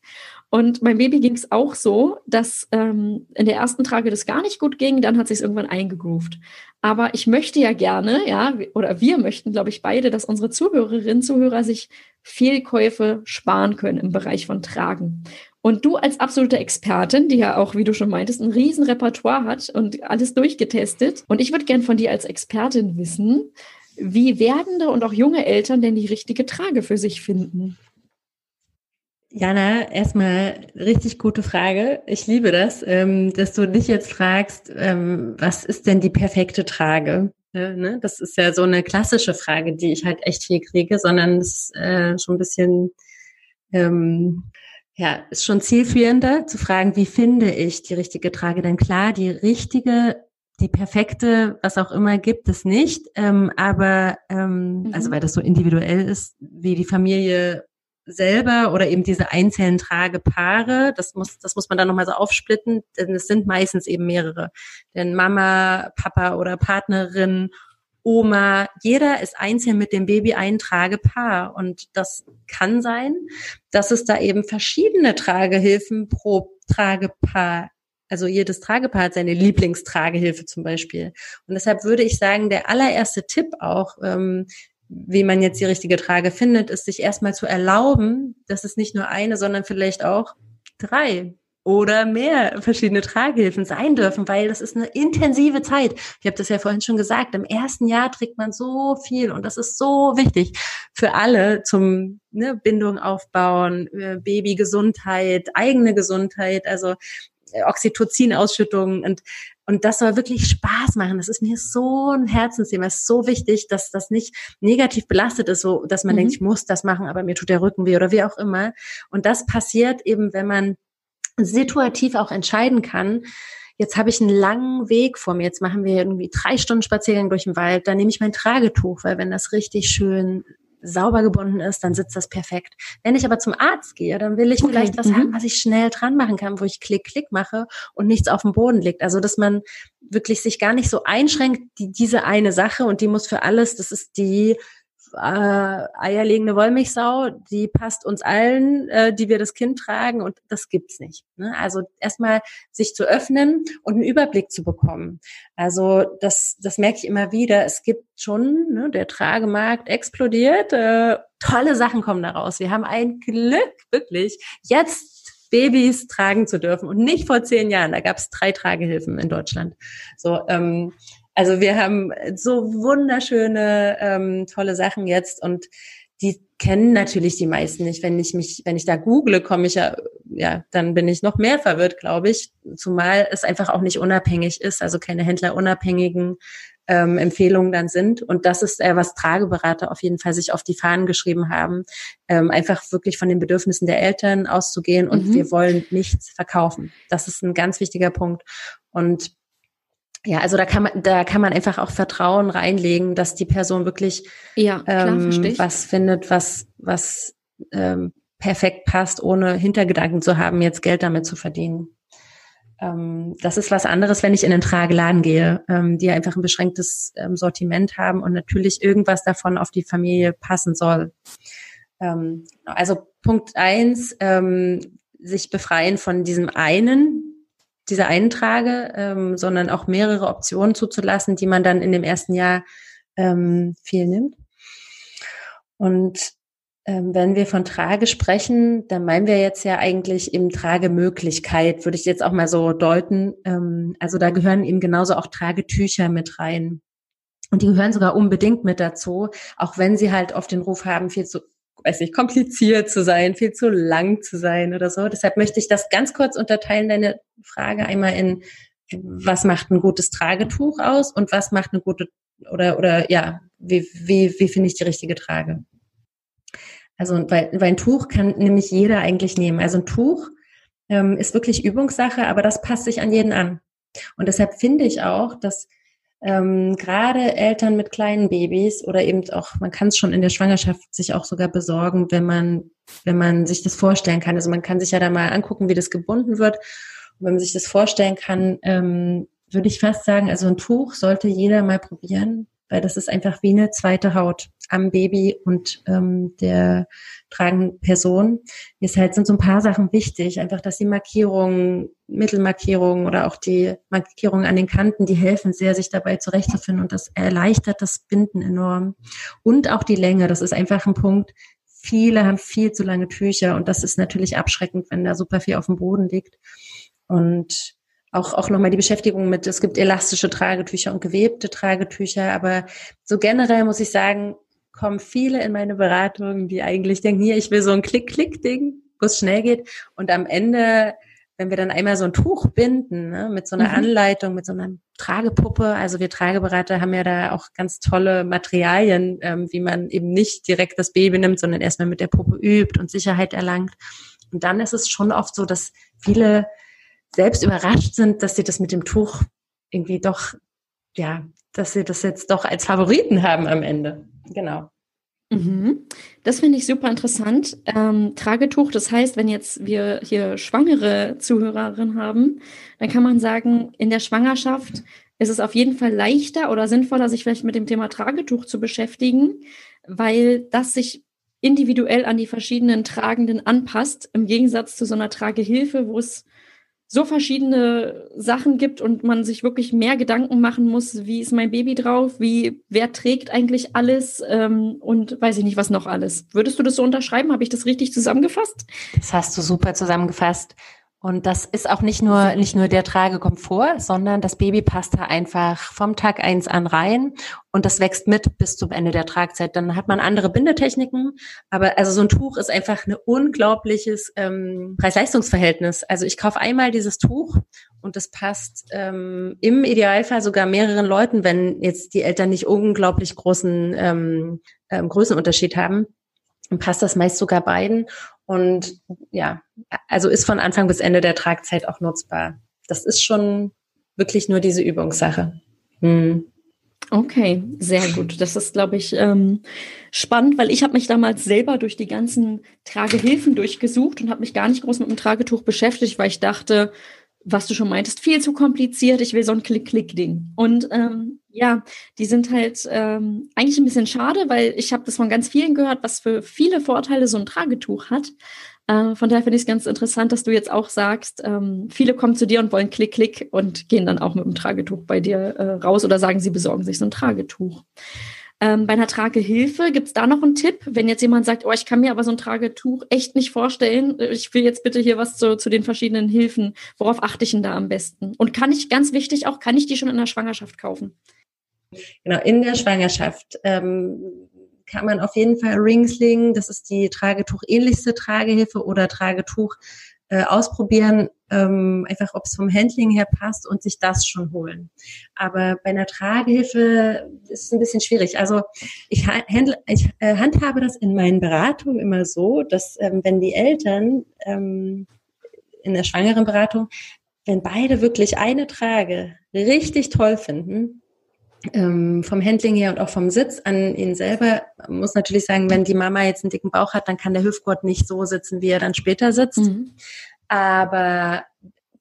Speaker 1: Und meinem Baby ging es auch so, dass ähm, in der ersten Trage das gar nicht gut ging, dann hat sich irgendwann eingegroovt. Aber ich möchte ja gerne, ja, oder wir möchten, glaube ich, beide, dass unsere Zuhörerinnen, Zuhörer sich Fehlkäufe sparen können im Bereich von Tragen. Und du als absolute Expertin, die ja auch, wie du schon meintest, ein riesen Repertoire hat und alles durchgetestet. Und ich würde gern von dir als Expertin wissen, wie werdende und auch junge Eltern denn die richtige Trage für sich finden.
Speaker 2: Jana, erstmal richtig gute Frage. Ich liebe das, ähm, dass du dich jetzt fragst, ähm, was ist denn die perfekte Trage? Ne? Das ist ja so eine klassische Frage, die ich halt echt viel kriege, sondern es ist äh, schon ein bisschen ähm, ja, ist schon zielführender zu fragen, wie finde ich die richtige Trage? Denn klar, die richtige, die perfekte, was auch immer, gibt es nicht. Ähm, aber ähm, mhm. also weil das so individuell ist, wie die Familie selber oder eben diese einzelnen Tragepaare, das muss, das muss man dann nochmal so aufsplitten, denn es sind meistens eben mehrere. Denn Mama, Papa oder Partnerin Oma, jeder ist einzeln mit dem Baby ein Tragepaar. Und das kann sein, dass es da eben verschiedene Tragehilfen pro Tragepaar also jedes Tragepaar hat seine Lieblingstragehilfe zum Beispiel. Und deshalb würde ich sagen, der allererste Tipp auch, ähm, wie man jetzt die richtige Trage findet, ist sich erstmal zu erlauben, dass es nicht nur eine, sondern vielleicht auch drei oder mehr verschiedene Tragehilfen sein dürfen, weil das ist eine intensive Zeit. Ich habe das ja vorhin schon gesagt, im ersten Jahr trägt man so viel und das ist so wichtig für alle zum ne, Bindung aufbauen, äh, Babygesundheit, eigene Gesundheit, also äh, Oxytocin-Ausschüttung und und das soll wirklich Spaß machen. Das ist mir so ein Herzensthema. Es ist so wichtig, dass das nicht negativ belastet ist, so dass man mhm. denkt, ich muss das machen, aber mir tut der Rücken weh oder wie auch immer. Und das passiert eben, wenn man situativ auch entscheiden kann, jetzt habe ich einen langen Weg vor mir, jetzt machen wir irgendwie drei Stunden Spaziergang durch den Wald, dann nehme ich mein Tragetuch, weil wenn das richtig schön sauber gebunden ist, dann sitzt das perfekt. Wenn ich aber zum Arzt gehe, dann will ich okay. vielleicht was mhm. haben, was ich schnell dran machen kann, wo ich Klick, Klick mache und nichts auf dem Boden liegt. Also, dass man wirklich sich gar nicht so einschränkt, die, diese eine Sache und die muss für alles, das ist die äh, eierlegende Wollmilchsau, die passt uns allen, äh, die wir das Kind tragen und das gibt's nicht. Ne? Also erstmal sich zu öffnen und einen Überblick zu bekommen. Also das, das merke ich immer wieder. Es gibt schon, ne, der Tragemarkt explodiert, äh, tolle Sachen kommen daraus. Wir haben ein Glück, wirklich, jetzt Babys tragen zu dürfen und nicht vor zehn Jahren. Da gab es drei Tragehilfen in Deutschland. So, ähm, also wir haben so wunderschöne, ähm, tolle Sachen jetzt und die kennen natürlich die meisten nicht. Wenn ich mich, wenn ich da google, komme ich ja, ja, dann bin ich noch mehr verwirrt, glaube ich. Zumal es einfach auch nicht unabhängig ist, also keine händlerunabhängigen ähm, Empfehlungen dann sind. Und das ist äh, was Trageberater auf jeden Fall sich auf die Fahnen geschrieben haben, ähm, einfach wirklich von den Bedürfnissen der Eltern auszugehen und mhm. wir wollen nichts verkaufen. Das ist ein ganz wichtiger Punkt. Und ja, also da kann man, da kann man einfach auch Vertrauen reinlegen, dass die Person wirklich
Speaker 1: ja, klar,
Speaker 2: ähm, was findet, was, was ähm, perfekt passt, ohne Hintergedanken zu haben, jetzt Geld damit zu verdienen. Ähm, das ist was anderes, wenn ich in den Trageladen gehe, ähm, die einfach ein beschränktes ähm, Sortiment haben und natürlich irgendwas davon auf die Familie passen soll. Ähm, also Punkt eins, ähm, sich befreien von diesem einen, dieser einen Trage, ähm, sondern auch mehrere Optionen zuzulassen, die man dann in dem ersten Jahr ähm, viel nimmt. Und ähm, wenn wir von Trage sprechen, dann meinen wir jetzt ja eigentlich eben Tragemöglichkeit, würde ich jetzt auch mal so deuten. Ähm, also da gehören eben genauso auch Tragetücher mit rein. Und die gehören sogar unbedingt mit dazu, auch wenn sie halt oft den Ruf haben, viel zu weiß nicht, kompliziert zu sein, viel zu lang zu sein oder so. Deshalb möchte ich das ganz kurz unterteilen, deine Frage einmal in, was macht ein gutes Tragetuch aus und was macht eine gute, oder, oder ja, wie, wie, wie finde ich die richtige Trage? Also, weil, weil ein Tuch kann nämlich jeder eigentlich nehmen. Also ein Tuch ähm, ist wirklich Übungssache, aber das passt sich an jeden an. Und deshalb finde ich auch, dass ähm, gerade Eltern mit kleinen Babys oder eben auch, man kann es schon in der Schwangerschaft sich auch sogar besorgen, wenn man, wenn man sich das vorstellen kann. Also man kann sich ja da mal angucken, wie das gebunden wird. Und wenn man sich das vorstellen kann, ähm, würde ich fast sagen, also ein Tuch sollte jeder mal probieren, weil das ist einfach wie eine zweite Haut am Baby und ähm, der tragenden Person. Jetzt halt sind so ein paar Sachen wichtig, einfach, dass die Markierungen, Mittelmarkierungen oder auch die Markierungen an den Kanten, die helfen sehr, sich dabei zurechtzufinden und das erleichtert das Binden enorm. Und auch die Länge, das ist einfach ein Punkt. Viele haben viel zu lange Tücher und das ist natürlich abschreckend, wenn da super viel auf dem Boden liegt. Und auch, auch nochmal die Beschäftigung mit, es gibt elastische Tragetücher und gewebte Tragetücher, aber so generell muss ich sagen, kommen viele in meine Beratung, die eigentlich denken, hier, ich will so ein Klick-Klick-Ding, wo es schnell geht. Und am Ende, wenn wir dann einmal so ein Tuch binden, ne, mit so einer mhm. Anleitung, mit so einer Tragepuppe, also wir Trageberater haben ja da auch ganz tolle Materialien, ähm, wie man eben nicht direkt das Baby nimmt, sondern erstmal mit der Puppe übt und Sicherheit erlangt. Und dann ist es schon oft so, dass viele selbst überrascht sind, dass sie das mit dem Tuch irgendwie doch, ja, dass sie das jetzt doch als Favoriten haben am Ende. Genau.
Speaker 1: Mhm. Das finde ich super interessant. Ähm, Tragetuch, das heißt, wenn jetzt wir hier schwangere Zuhörerinnen haben, dann kann man sagen, in der Schwangerschaft ist es auf jeden Fall leichter oder sinnvoller, sich vielleicht mit dem Thema Tragetuch zu beschäftigen, weil das sich individuell an die verschiedenen Tragenden anpasst, im Gegensatz zu so einer Tragehilfe, wo es so verschiedene Sachen gibt und man sich wirklich mehr Gedanken machen muss, wie ist mein Baby drauf, wie, wer trägt eigentlich alles ähm, und weiß ich nicht, was noch alles. Würdest du das so unterschreiben? Habe ich das richtig zusammengefasst?
Speaker 2: Das hast du super zusammengefasst. Und das ist auch nicht nur, nicht nur der Tragekomfort, sondern das Baby passt da einfach vom Tag eins an rein und das wächst mit bis zum Ende der Tragzeit. Dann hat man andere Bindetechniken, aber also so ein Tuch ist einfach ein unglaubliches ähm, Preis-Leistungs-Verhältnis. Also ich kaufe einmal dieses Tuch und das passt ähm, im Idealfall sogar mehreren Leuten, wenn jetzt die Eltern nicht unglaublich großen ähm, ähm, Größenunterschied haben. Dann passt das meist sogar beiden. Und ja, also ist von Anfang bis Ende der Tragzeit auch nutzbar. Das ist schon wirklich nur diese Übungssache. Hm.
Speaker 1: Okay, sehr gut. Das ist, glaube ich, ähm, spannend, weil ich habe mich damals selber durch die ganzen Tragehilfen durchgesucht und habe mich gar nicht groß mit dem Tragetuch beschäftigt, weil ich dachte, was du schon meintest, viel zu kompliziert. Ich will so ein Klick-Klick-Ding. Und ähm, Ja, die sind halt ähm, eigentlich ein bisschen schade, weil ich habe das von ganz vielen gehört, was für viele Vorteile so ein Tragetuch hat. Äh, von daher finde ich es ganz interessant, dass du jetzt auch sagst, ähm, viele kommen zu dir und wollen Klick, Klick und gehen dann auch mit dem Tragetuch bei dir äh, raus oder sagen, sie besorgen sich so ein Tragetuch. Ähm, bei einer Tragehilfe gibt es da noch einen Tipp, wenn jetzt jemand sagt, oh, ich kann mir aber so ein Tragetuch echt nicht vorstellen. Äh, ich will jetzt bitte hier was zu, zu den verschiedenen Hilfen. Worauf achte ich denn da am besten? Und kann ich, ganz wichtig auch, kann ich die schon in der Schwangerschaft kaufen?
Speaker 2: Genau, in der Schwangerschaft ähm, kann man auf jeden Fall Ringsling, das ist die Tragetuch-ähnlichste Tragehilfe oder Tragetuch äh, ausprobieren, ähm, einfach ob es vom Handling her passt und sich das schon holen. Aber bei einer Tragehilfe ist es ein bisschen schwierig. Also ich, handle, ich äh, handhabe das in meinen Beratungen immer so, dass ähm, wenn die Eltern ähm, in der schwangeren Beratung, wenn beide wirklich eine Trage richtig toll finden, ähm, vom Handling her und auch vom Sitz an ihn selber, muss natürlich sagen, wenn die Mama jetzt einen dicken Bauch hat, dann kann der Hüftgurt nicht so sitzen, wie er dann später sitzt. Mhm. Aber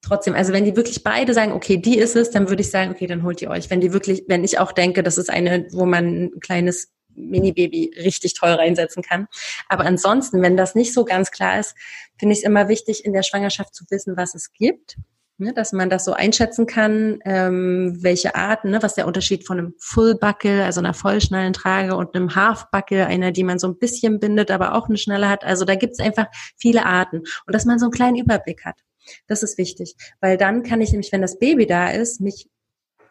Speaker 2: trotzdem, also wenn die wirklich beide sagen, okay, die ist es, dann würde ich sagen, okay, dann holt ihr euch. Wenn die wirklich, wenn ich auch denke, das ist eine, wo man ein kleines Mini-Baby richtig toll reinsetzen kann. Aber ansonsten, wenn das nicht so ganz klar ist, finde ich es immer wichtig, in der Schwangerschaft zu wissen, was es gibt ne, dass man das so einschätzen kann, ähm, welche Arten, ne, was der Unterschied von einem Full-Buckle, also einer Vollschnallentrage und einem Half-Buckle, einer, die man so ein bisschen bindet, aber auch eine Schnelle hat. Also da gibt es einfach viele Arten. Und dass man so einen kleinen Überblick hat. Das ist wichtig, weil dann kann ich nämlich, wenn das Baby da ist, mich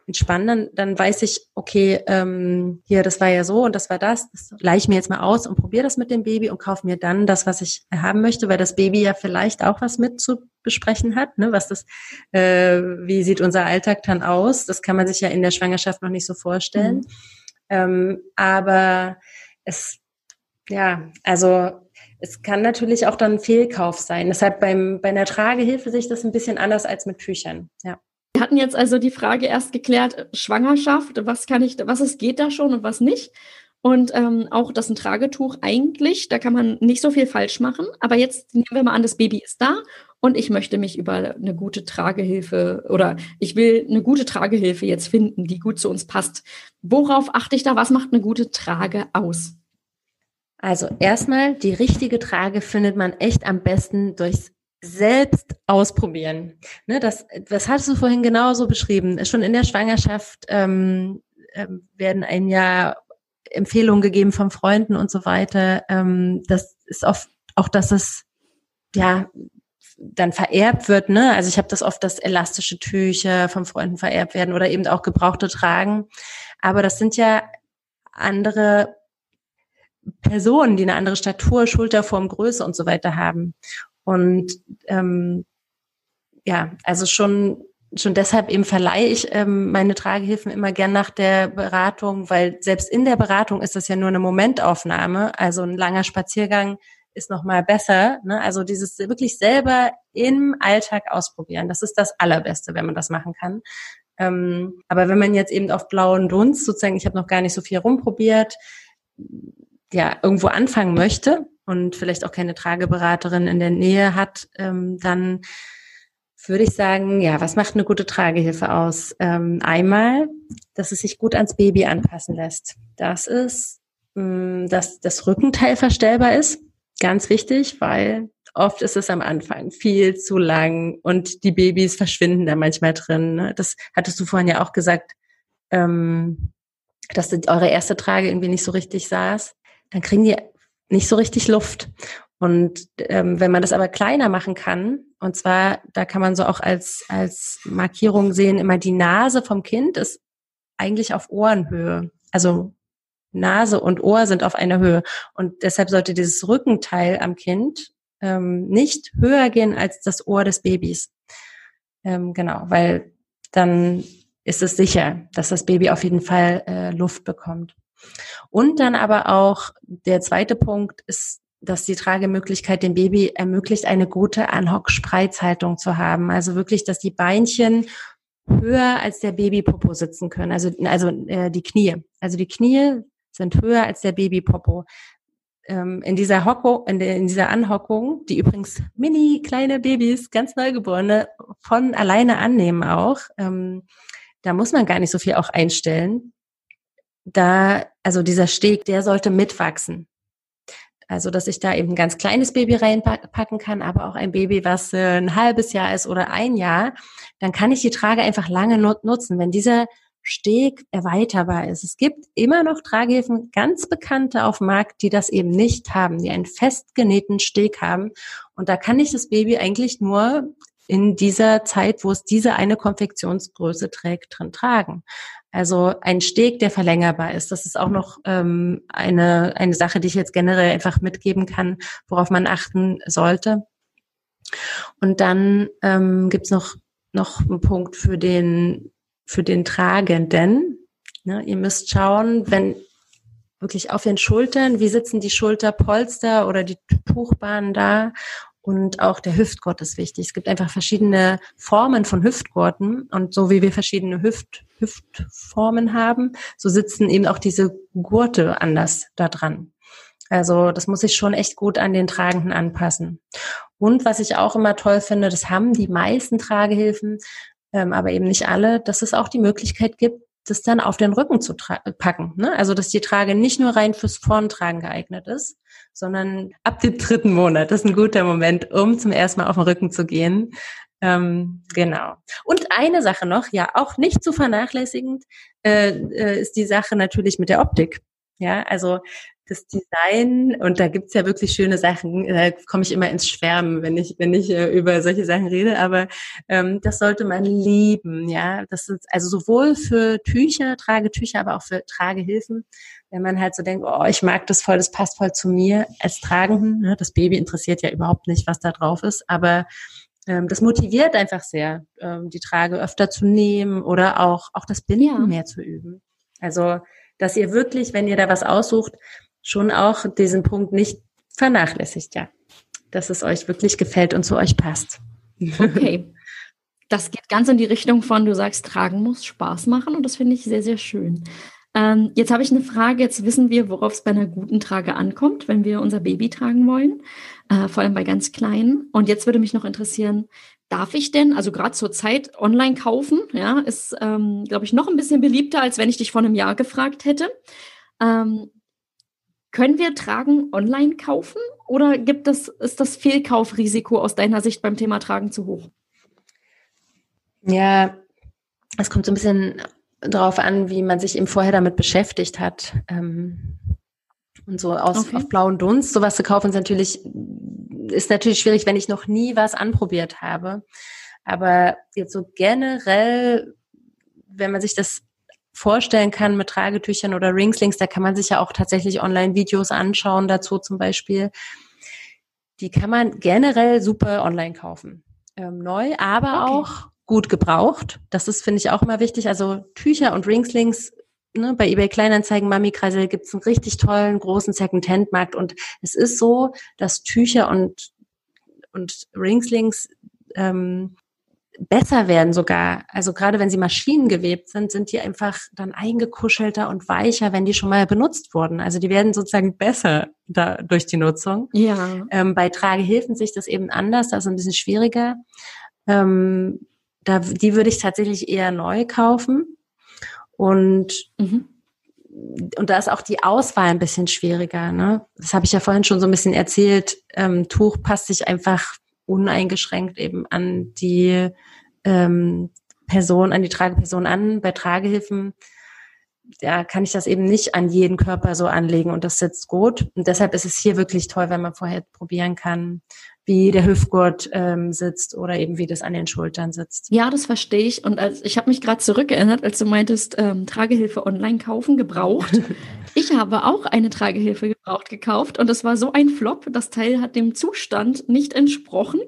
Speaker 2: entspannen, dann, dann weiß ich, okay, ähm, hier, das war ja so und das war das, das leih ich mir jetzt mal aus und probiere das mit dem Baby und kaufe mir dann das, was ich haben möchte, weil das Baby ja vielleicht auch was mit zu besprechen hat, ne? was das, äh, wie sieht unser Alltag dann aus, das kann man sich ja in der Schwangerschaft noch nicht so vorstellen, mhm. ähm, aber es, ja, also es kann natürlich auch dann ein Fehlkauf sein. Deshalb beim, bei einer Tragehilfe sich das ein bisschen anders als mit Tüchern, ja.
Speaker 1: Hatten jetzt also die Frage erst geklärt, Schwangerschaft, was kann ich, was es geht da schon und was nicht. Und ähm, auch das ein Tragetuch eigentlich, da kann man nicht so viel falsch machen. Aber jetzt nehmen wir mal an, das Baby ist da und ich möchte mich über eine gute Tragehilfe oder ich will eine gute Tragehilfe jetzt finden, die gut zu uns passt. Worauf achte ich da? Was macht eine gute Trage aus?
Speaker 2: Also erstmal, die richtige Trage findet man echt am besten durchs selbst ausprobieren. Ne, das, das hattest du vorhin genauso beschrieben. Schon in der Schwangerschaft ähm, ähm, werden ein ja Empfehlungen gegeben von Freunden und so weiter. Ähm, das ist oft auch, dass es ja dann vererbt wird. Ne? Also ich habe das oft, dass elastische Tücher von Freunden vererbt werden oder eben auch gebrauchte tragen. Aber das sind ja andere Personen, die eine andere Statur, Schulterform, Größe und so weiter haben. Und ähm, ja, also schon schon deshalb eben verleihe ich ähm, meine Tragehilfen immer gern nach der Beratung, weil selbst in der Beratung ist das ja nur eine Momentaufnahme. Also ein langer Spaziergang ist noch mal besser. Ne? Also dieses wirklich selber im Alltag ausprobieren, das ist das Allerbeste, wenn man das machen kann. Ähm, aber wenn man jetzt eben auf blauen Dunst sozusagen, ich habe noch gar nicht so viel rumprobiert, ja irgendwo anfangen möchte, und vielleicht auch keine Trageberaterin in der Nähe hat, ähm, dann würde ich sagen, ja, was macht eine gute Tragehilfe aus? Ähm, einmal, dass es sich gut ans Baby anpassen lässt. Das ist, mh, mm, dass das Rückenteil verstellbar ist. Ganz wichtig, weil oft ist es am Anfang viel zu lang und die Babys verschwinden da manchmal drin. Ne? Das hattest du vorhin ja auch gesagt, ähm, dass eure erste Trage irgendwie nicht so richtig saß. Dann kriegen die nicht so richtig Luft. Und ähm, wenn man das aber kleiner machen kann, und zwar, da kann man so auch als, als Markierung sehen, immer die Nase vom Kind ist eigentlich auf Ohrenhöhe. Also Nase und Ohr sind auf einer Höhe. Und deshalb sollte dieses Rückenteil am Kind ähm, nicht höher gehen als das Ohr des Babys. Ähm, genau, weil dann ist es sicher, dass das Baby auf jeden Fall äh, Luft bekommt. Und dann aber auch der zweite Punkt ist, dass die Tragemöglichkeit dem Baby ermöglicht, eine gute Anhock-Spreizhaltung zu haben. Also wirklich, dass die Beinchen höher als der Babypopo sitzen können. Also, also äh, die Knie. Also die Knie sind höher als der Babypopo. Ähm, in dieser Hocko, in, der, in dieser Anhockung, die übrigens mini kleine Babys, ganz Neugeborene, von alleine annehmen auch, ähm, da muss man gar nicht so viel auch einstellen. Da, also dieser Steg, der sollte mitwachsen. Also, dass ich da eben ein ganz kleines Baby reinpacken kann, aber auch ein Baby, was äh, ein halbes Jahr ist oder ein Jahr, dann kann ich die Trage einfach lange nutzen. Wenn dieser Steg erweiterbar ist. Es gibt immer noch Tragehilfen, ganz bekannte auf dem Markt, die das eben nicht haben, die einen festgenähten Steg haben. Und da kann ich das Baby eigentlich nur in dieser Zeit, wo es diese eine Konfektionsgröße trägt, drin tragen. Also ein Steg, der verlängerbar ist. Das ist auch noch ähm, eine, eine Sache, die ich jetzt generell einfach mitgeben kann, worauf man achten sollte. Und dann ähm, gibt's noch, noch einen Punkt für den für den Tragenden. Ne, ihr müsst schauen, wenn wirklich auf den Schultern, wie sitzen die Schulterpolster oder die Tuchbahnen da und auch der Hüftgurt ist wichtig. Es gibt einfach verschiedene Formen von Hüftgurten und so wie wir verschiedene Hüft, Hüftformen haben, so sitzen eben auch diese Gurte anders da dran. Also das muss ich schon echt gut an den Tragenden anpassen. Und was ich auch immer toll finde, das haben die meisten Tragehilfen, ähm, aber eben nicht alle, dass es auch die Möglichkeit gibt, das dann auf den Rücken zu packen. Ne? Also dass die Trage nicht nur rein fürs Vorntragen geeignet ist, sondern ab dem dritten Monat. Ist ein guter Moment, um zum ersten Mal auf den Rücken zu gehen. Ähm, genau. Und eine Sache noch, ja, auch nicht zu vernachlässigend, äh, äh, ist die Sache natürlich mit der Optik. Ja, also das Design und da gibt's ja wirklich schöne Sachen, da komme ich immer ins Schwärmen, wenn ich, wenn ich äh, über solche Sachen rede, aber ähm, das sollte man lieben, ja. Das ist also sowohl für Tücher, Tragetücher, aber auch für Tragehilfen, wenn man halt so denkt, oh, ich mag das voll, das passt voll zu mir als Tragenden. Ne? Das Baby interessiert ja überhaupt nicht, was da drauf ist, aber ähm, das motiviert einfach sehr, ähm, die Trage öfter zu nehmen oder auch, auch das Binden ja. mehr zu üben. Also, dass ihr wirklich, wenn ihr da was aussucht, schon auch diesen Punkt nicht vernachlässigt, ja. Dass es euch wirklich gefällt und zu euch passt.
Speaker 1: Okay. Das geht ganz in die Richtung von, du sagst, tragen muss Spaß machen und das finde ich sehr, sehr schön. Ähm, jetzt habe ich eine Frage. Jetzt wissen wir, worauf es bei einer guten Trage ankommt, wenn wir unser Baby tragen wollen, äh, vor allem bei ganz kleinen. Und jetzt würde mich noch interessieren, darf ich denn, also gerade zur Zeit, online kaufen? Ja, ist, ähm, glaube ich, noch ein bisschen beliebter, als wenn ich dich vor einem Jahr gefragt hätte. Ähm, können wir Tragen online kaufen oder gibt es, ist das Fehlkaufrisiko aus deiner Sicht beim Thema Tragen zu hoch?
Speaker 2: Ja, es kommt so ein bisschen drauf an, wie man sich eben vorher damit beschäftigt hat. Ähm, und so aus okay. auf blauen Dunst sowas zu kaufen ist natürlich, ist natürlich schwierig, wenn ich noch nie was anprobiert habe. Aber jetzt so generell, wenn man sich das vorstellen kann mit Tragetüchern oder Ringslings, da kann man sich ja auch tatsächlich Online-Videos anschauen dazu zum Beispiel. Die kann man generell super online kaufen. Ähm, neu, aber okay. auch gut gebraucht. Das ist, finde ich, auch immer wichtig. Also Tücher und Ringslings Ne, bei eBay Kleinanzeigen, Mami-Kreisel gibt es einen richtig tollen, großen Second-Hand-Markt und es ist so, dass Tücher und, und Ringslings ähm, besser werden sogar. Also gerade wenn sie maschinengewebt sind, sind die einfach dann eingekuschelter und weicher, wenn die schon mal benutzt wurden. Also die werden sozusagen besser da, durch die Nutzung.
Speaker 1: Ja.
Speaker 2: Ähm, bei Tragehilfen sich das eben anders, das ist ein bisschen schwieriger. Ähm, da, die würde ich tatsächlich eher neu kaufen. Und mhm. Und da ist auch die Auswahl ein bisschen schwieriger. Ne? Das habe ich ja vorhin schon so ein bisschen erzählt. Ähm, Tuch passt sich einfach uneingeschränkt eben an die ähm, Person, an die Trageperson an. Bei Tragehilfen ja, kann ich das eben nicht an jeden Körper so anlegen und das sitzt gut. Und deshalb ist es hier wirklich toll, wenn man vorher probieren kann, wie der Hüftgurt ähm, sitzt oder eben wie das an den Schultern sitzt.
Speaker 1: Ja, das verstehe ich. Und als, ich habe mich gerade zurückerinnert, als du meintest, ähm, Tragehilfe online kaufen, gebraucht. ich habe auch eine Tragehilfe gebraucht gekauft und es war so ein Flop. Das Teil hat dem Zustand nicht entsprochen.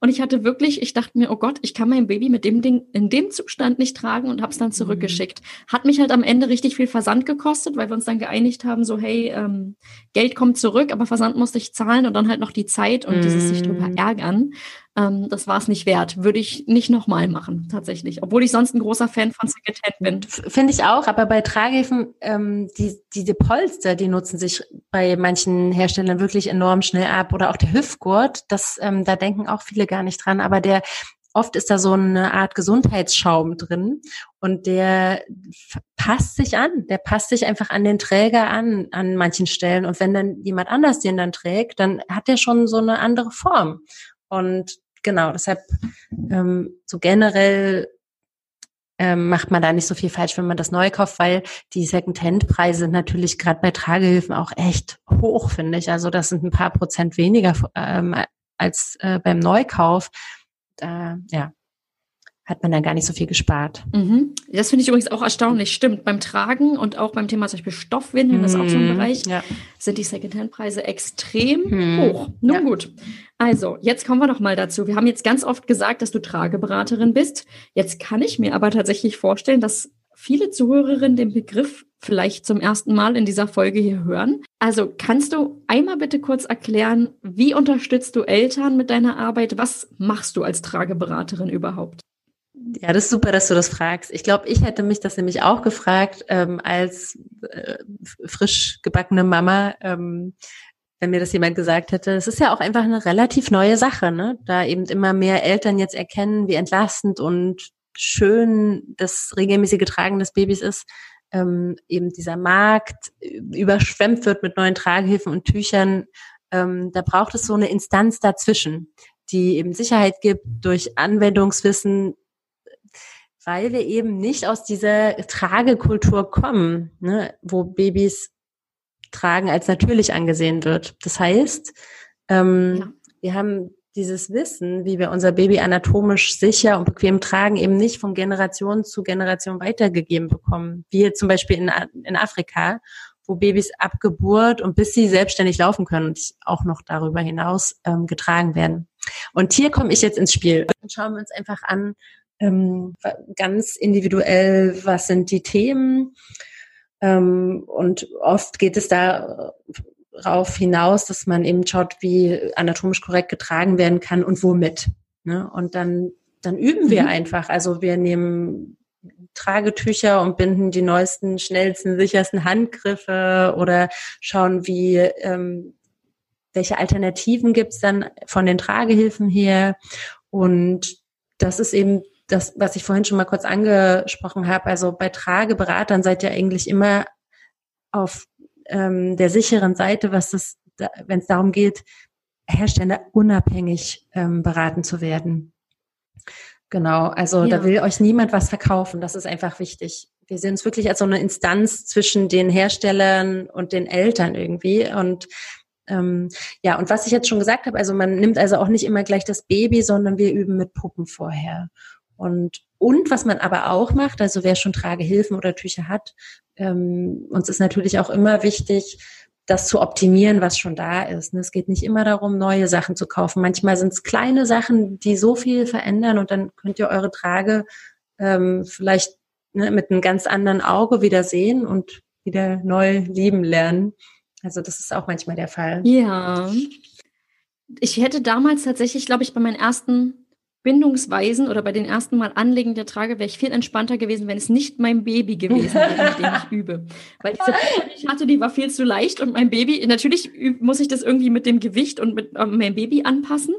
Speaker 1: Und ich hatte wirklich, ich dachte mir, oh Gott, ich kann mein Baby mit dem Ding in dem Zustand nicht tragen und habe es dann zurückgeschickt. Mhm. Hat mich halt am Ende richtig viel Versand gekostet, weil wir uns dann geeinigt haben, so hey, ähm, Geld kommt zurück, aber Versand musste ich zahlen und dann halt noch die Zeit und dieses sich drüber mhm. ärgern. Ähm, das war es nicht wert. Würde ich nicht nochmal machen, tatsächlich. Obwohl ich sonst ein großer Fan von Secondhand bin.
Speaker 2: Finde ich auch, aber bei Tragehilfen, ähm, die, diese Polster, die nutzen sich bei manchen Herstellern wirklich enorm schnell ab. Oder auch der Hüftgurt, das, ähm, da denken auch viele gar nicht dran. Aber der, oft ist da so eine Art Gesundheitsschaum drin und der passt sich an, der passt sich einfach an den Träger an, an manchen Stellen. Und wenn dann jemand anders den dann trägt, dann hat der schon so eine andere Form. Und genau, deshalb ähm, so generell ähm, macht man da nicht so viel falsch, wenn man das neu kauft, weil die Second-Hand-Preise natürlich gerade bei Tragehilfen auch echt hoch, finde ich. Also das sind ein paar Prozent weniger ähm, als äh, beim Neukauf da, ja, hat man dann gar nicht so viel gespart.
Speaker 1: Mhm. Das finde ich übrigens auch erstaunlich. Stimmt, beim Tragen und auch beim Thema zum Beispiel Stoffwindeln, das ist auch so ein mhm. Bereich, ja. sind die Secondhand-Preise extrem mhm. hoch. Nun ja. gut. Also, jetzt kommen wir doch mal dazu. Wir haben jetzt ganz oft gesagt, dass du Trageberaterin bist. Jetzt kann ich mir aber tatsächlich vorstellen, dass viele Zuhörerinnen den Begriff vielleicht zum ersten Mal in dieser Folge hier hören. Also kannst du einmal bitte kurz erklären, wie unterstützt du Eltern mit deiner Arbeit? Was machst du als Trageberaterin überhaupt?
Speaker 2: Ja, das ist super, dass du das fragst. Ich glaube, ich hätte mich das nämlich auch gefragt ähm, als äh, frisch gebackene Mama, ähm, wenn mir das jemand gesagt hätte. Es ist ja auch einfach eine relativ neue Sache, ne? da eben immer mehr Eltern jetzt erkennen, wie entlastend und schön das regelmäßige Tragen des Babys ist ähm, eben dieser Markt überschwemmt wird mit neuen Tragehilfen und Tüchern, ähm, da braucht es so eine Instanz dazwischen, die eben Sicherheit gibt durch Anwendungswissen, weil wir eben nicht aus dieser Tragekultur kommen, ne, wo Babys tragen als natürlich angesehen wird. Das heißt, ähm, ja. wir haben dieses Wissen, wie wir unser Baby anatomisch sicher und bequem tragen, eben nicht von Generation zu Generation weitergegeben bekommen. Wie zum Beispiel in, in Afrika, wo Babys ab Geburt und bis sie selbstständig laufen können und auch noch darüber hinaus ähm, getragen werden. Und hier komme ich jetzt ins Spiel. Dann schauen wir uns einfach an, ähm, ganz individuell, was sind die Themen. Ähm, und oft geht es da darauf hinaus, dass man eben schaut, wie anatomisch korrekt getragen werden kann und womit. Ne? Und dann, dann üben wir mhm. einfach. Also wir nehmen Tragetücher und binden die neuesten, schnellsten, sichersten Handgriffe oder schauen, wie ähm, welche Alternativen gibt's dann von den Tragehilfen her. Und das ist eben das, was ich vorhin schon mal kurz angesprochen habe. Also bei Trageberatern seid ihr eigentlich immer auf ähm, der sicheren Seite, was das, wenn es darum geht, Hersteller unabhängig ähm, beraten zu werden. Genau, also ja. da will euch niemand was verkaufen. Das ist einfach wichtig. Wir sehen uns wirklich als so eine Instanz zwischen den Herstellern und den Eltern irgendwie. Und ähm, ja, und was ich jetzt schon gesagt habe, also man nimmt also auch nicht immer gleich das Baby, sondern wir üben mit Puppen vorher. Und, und was man aber auch macht, also wer schon Tragehilfen oder Tücher hat, ähm, uns ist natürlich auch immer wichtig, das zu optimieren, was schon da ist. Es geht nicht immer darum, neue Sachen zu kaufen. Manchmal sind es kleine Sachen, die so viel verändern und dann könnt ihr eure Trage ähm, vielleicht ne, mit einem ganz anderen Auge wieder sehen und wieder neu lieben lernen. Also das ist auch manchmal der Fall.
Speaker 1: Ja. Ich hätte damals tatsächlich, glaube ich, bei meinen ersten Bindungsweisen oder bei den ersten Mal Anlegen der Trage wäre ich viel entspannter gewesen, wenn es nicht mein Baby gewesen wäre, mit dem ich übe. Weil diese Puppe, die ich hatte, die war viel zu leicht und mein Baby, natürlich muss ich das irgendwie mit dem Gewicht und mit äh, meinem Baby anpassen.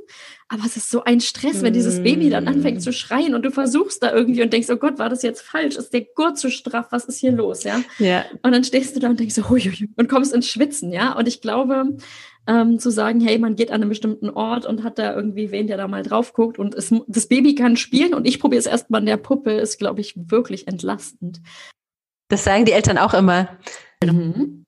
Speaker 1: Aber es ist so ein Stress, wenn dieses Baby dann anfängt zu schreien und du versuchst da irgendwie und denkst, oh Gott, war das jetzt falsch? Ist der Gurt zu straff? Was ist hier los? Ja.
Speaker 2: ja.
Speaker 1: Und dann stehst du da und denkst so, hui, hui, und kommst ins Schwitzen, ja. Und ich glaube, ähm, zu sagen, hey, man geht an einen bestimmten Ort und hat da irgendwie wen, der da mal drauf guckt und es, das Baby kann spielen und ich probiere es erstmal an der Puppe, ist, glaube ich, wirklich entlastend.
Speaker 2: Das sagen die Eltern auch immer.
Speaker 1: Mhm.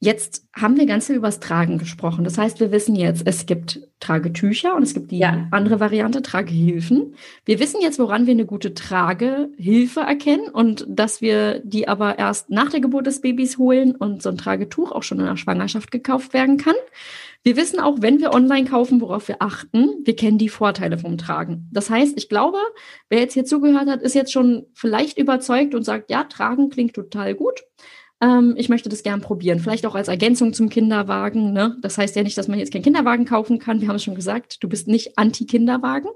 Speaker 1: Jetzt haben wir ganz viel über das Tragen gesprochen. Das heißt, wir wissen jetzt, es gibt Tragetücher und es gibt die ja. andere Variante, Tragehilfen. Wir wissen jetzt, woran wir eine gute Tragehilfe erkennen und dass wir die aber erst nach der Geburt des Babys holen und so ein Tragetuch auch schon in der Schwangerschaft gekauft werden kann. Wir wissen auch, wenn wir online kaufen, worauf wir achten. Wir kennen die Vorteile vom Tragen. Das heißt, ich glaube, wer jetzt hier zugehört hat, ist jetzt schon vielleicht überzeugt und sagt, ja, Tragen klingt total gut ähm, ich möchte das gern probieren. Vielleicht auch als Ergänzung zum Kinderwagen. Ne? Das heißt ja nicht, dass man jetzt keinen Kinderwagen kaufen kann. Wir haben es schon gesagt, du bist nicht anti-Kinderwagen.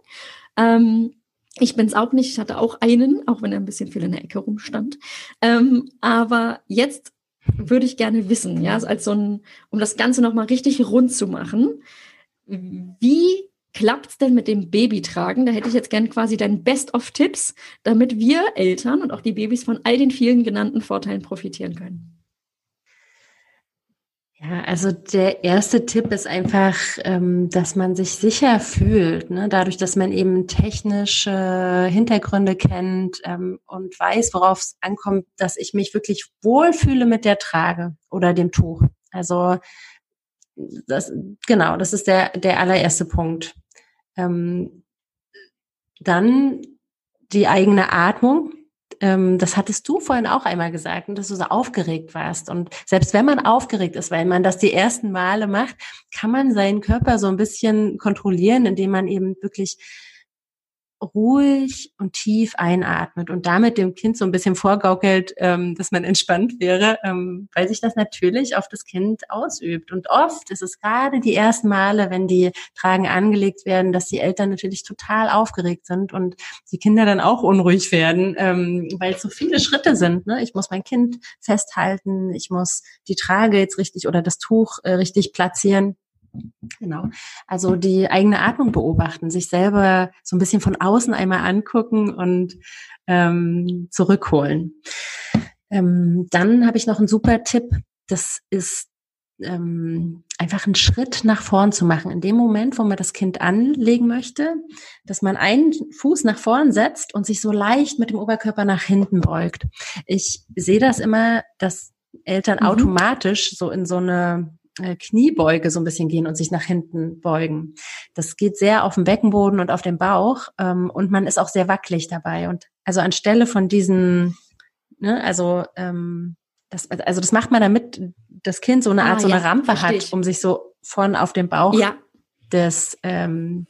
Speaker 1: Ähm, ich bin es auch nicht. Ich hatte auch einen, auch wenn er ein bisschen viel in der Ecke rumstand. Ähm, aber jetzt würde ich gerne wissen, ja, als so ein, um das Ganze nochmal richtig rund zu machen, wie klappt's denn mit dem Babytragen? Da hätte ich jetzt gern quasi deinen Best-of-Tipps, damit wir Eltern und auch die Babys von all den vielen genannten Vorteilen profitieren können.
Speaker 2: Ja, also der erste Tipp ist einfach, ähm, dass man sich sicher fühlt, ne? dadurch, dass man eben technische Hintergründe kennt ähm, und weiß, worauf es ankommt, dass ich mich wirklich wohlfühle mit der Trage oder dem Tuch. Also das, genau, das ist der, der allererste Punkt. Ähm, dann die eigene Atmung. Ähm, das hattest du vorhin auch einmal gesagt, dass du so aufgeregt warst. Und selbst wenn man aufgeregt ist, weil man das die ersten Male macht, kann man seinen Körper so ein bisschen kontrollieren, indem man eben wirklich ruhig und tief einatmet und damit dem Kind so ein bisschen vorgaukelt, ähm, dass man entspannt wäre, ähm, weil sich das natürlich auf das Kind ausübt. Und oft ist es gerade die ersten Male, wenn die Tragen angelegt werden, dass die Eltern natürlich total aufgeregt sind und die Kinder dann auch unruhig werden, ähm, weil es so viele Schritte sind. Ne? Ich muss mein Kind festhalten, ich muss die Trage jetzt richtig oder das Tuch äh, richtig platzieren. Genau. Also die eigene Atmung beobachten, sich selber so ein bisschen von außen einmal angucken und ähm, zurückholen. Ähm, dann habe ich noch einen super Tipp. Das ist ähm, einfach einen Schritt nach vorn zu machen. In dem Moment, wo man das Kind anlegen möchte, dass man einen Fuß nach vorn setzt und sich so leicht mit dem Oberkörper nach hinten beugt. Ich sehe das immer, dass Eltern mhm. automatisch so in so eine Kniebeuge so ein bisschen gehen und sich nach hinten beugen. Das geht sehr auf dem Beckenboden und auf dem Bauch ähm, und man ist auch sehr wackelig dabei. Und also anstelle von diesen, ne, also ähm, das, also das macht man damit das Kind so eine Art ah, so eine ja, Rampe hat, um sich so von auf dem Bauch ja. des ähm,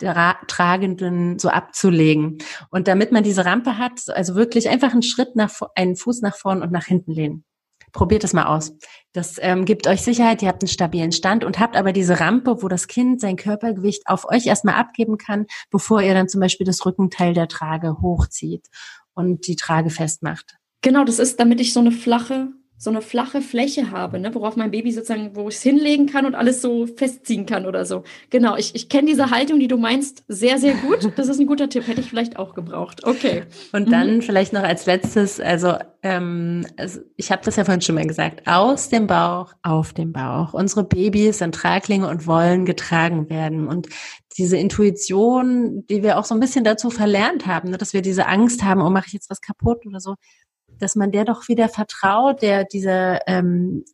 Speaker 2: der Tragenden so abzulegen. Und damit man diese Rampe hat, also wirklich einfach einen Schritt nach, einen Fuß nach vorn und nach hinten lehnen. Probiert es mal aus. Das ähm, gibt euch Sicherheit, ihr habt einen stabilen Stand und habt aber diese Rampe, wo das Kind sein Körpergewicht auf euch erstmal abgeben kann, bevor ihr dann zum Beispiel das Rückenteil der Trage hochzieht und die Trage festmacht.
Speaker 1: Genau, das ist, damit ich so eine flache so eine flache Fläche habe, ne, worauf mein Baby sozusagen, wo ich es hinlegen kann und alles so festziehen kann oder so. Genau, ich, ich kenne diese Haltung, die du meinst, sehr, sehr gut. Das ist ein guter Tipp, hätte ich vielleicht auch gebraucht. Okay.
Speaker 2: Und dann mhm. vielleicht noch als letztes, also, ähm, also ich habe das ja vorhin schon mal gesagt, aus dem Bauch, auf dem Bauch. Unsere Babys sind Traglinge und wollen getragen werden. Und diese Intuition, die wir auch so ein bisschen dazu verlernt haben, ne, dass wir diese Angst haben, oh, mache ich jetzt was kaputt oder so, dass man der doch wieder vertraut, der dieser, ähm,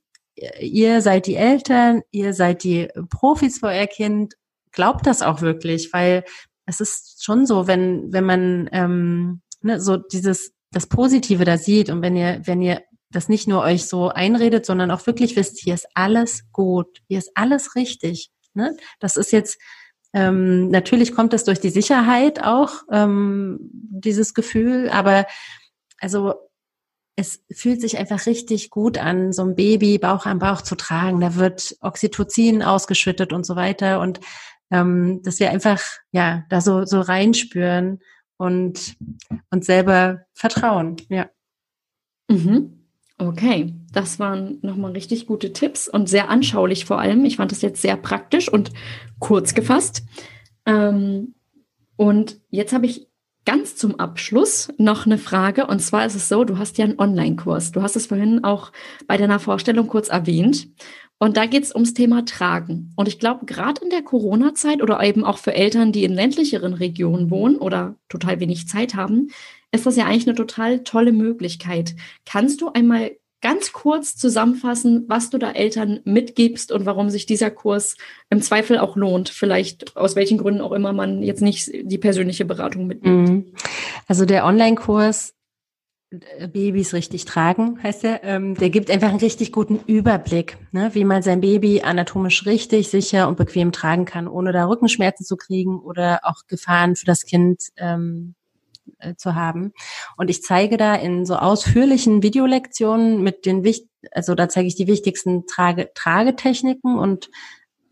Speaker 2: ihr seid die Eltern, ihr seid die Profis für euer Kind, glaubt das auch wirklich, weil es ist schon so, wenn, wenn man ähm, ne, so dieses, das Positive da sieht und wenn ihr, wenn ihr das nicht nur euch so einredet, sondern auch wirklich wisst, hier ist alles gut, hier ist alles richtig. Ne? Das ist jetzt, ähm, natürlich kommt das durch die Sicherheit auch, ähm, dieses Gefühl, aber also es fühlt sich einfach richtig gut an, so ein Baby Bauch an Bauch zu tragen. Da wird Oxytocin ausgeschüttet und so weiter. Und ähm, dass wir einfach ja da so, so reinspüren und uns selber vertrauen. Ja.
Speaker 1: Mhm. Okay, das waren nochmal richtig gute Tipps und sehr anschaulich vor allem. Ich fand das jetzt sehr praktisch und kurz gefasst. Ähm, und jetzt habe ich ganz zum Abschluss noch eine Frage. Und zwar ist es so, du hast ja einen Online-Kurs. Du hast es vorhin auch bei deiner Vorstellung kurz erwähnt. Und da geht es ums Thema Tragen. Und ich glaube, gerade in der Corona-Zeit oder eben auch für Eltern, die in ländlicheren Regionen wohnen oder total wenig Zeit haben, ist das ja eigentlich eine total tolle Möglichkeit. Kannst du einmal ganz kurz zusammenfassen, was du da Eltern mitgibst und warum sich dieser Kurs im Zweifel auch lohnt. Vielleicht aus welchen Gründen auch immer man jetzt nicht die persönliche Beratung mitnimmt. Mhm.
Speaker 2: Also der Online-Kurs äh, Babys richtig tragen, heißt er, ähm, der gibt einfach einen richtig guten Überblick, ne, wie man sein Baby anatomisch richtig, sicher und bequem tragen kann, ohne da Rückenschmerzen zu kriegen oder auch Gefahren für das Kind ähm, äh, zu haben. Und ich zeige da in so ausführlichen Videolektionen mit den wichtig, also da zeige ich die wichtigsten Trage Tragetechniken und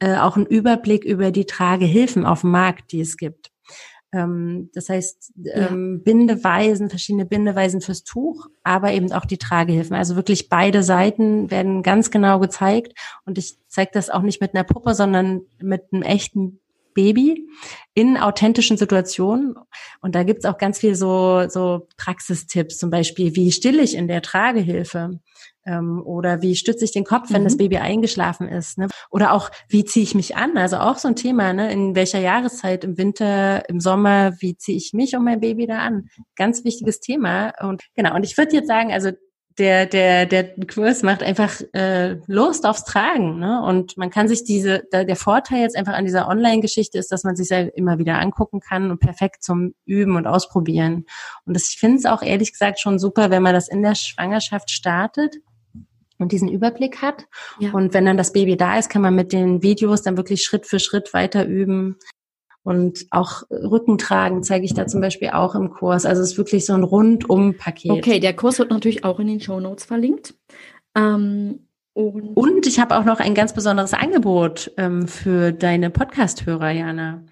Speaker 2: äh, auch einen Überblick über die Tragehilfen auf dem Markt, die es gibt. Ähm, das heißt, ähm, ja. Bindeweisen, verschiedene Bindeweisen fürs Tuch, aber eben auch die Tragehilfen. Also wirklich beide Seiten werden ganz genau gezeigt und ich zeige das auch nicht mit einer Puppe, sondern mit einem echten Baby in authentischen Situationen. Und da gibt's auch ganz viel so, so Praxistipps, zum Beispiel, wie still ich in der Tragehilfe? Ähm, oder wie stütze ich den Kopf, wenn mhm. das Baby eingeschlafen ist? Ne? Oder auch, wie ziehe ich mich an? Also auch so ein Thema, ne? in welcher Jahreszeit, im Winter, im Sommer, wie ziehe ich mich und mein Baby da an? Ganz wichtiges Thema. Und genau, und ich würde jetzt sagen, also der, der, der Kurs macht einfach äh, Lust aufs Tragen. Ne? Und man kann sich diese, der, der Vorteil jetzt einfach an dieser Online-Geschichte ist, dass man sich ja immer wieder angucken kann und perfekt zum Üben und Ausprobieren. Und das, ich finde es auch ehrlich gesagt schon super, wenn man das in der Schwangerschaft startet und diesen Überblick hat. Ja. Und wenn dann das Baby da ist, kann man mit den Videos dann wirklich Schritt für Schritt weiter üben. Und auch Rücken tragen zeige ich da zum Beispiel auch im Kurs. Also es ist wirklich so ein Rundum-Paket.
Speaker 1: Okay, der Kurs wird natürlich auch in den Show Notes verlinkt. Ähm,
Speaker 2: und, und, ich habe auch noch ein ganz besonderes Angebot ähm, für deine Podcast-Hörer, Jana.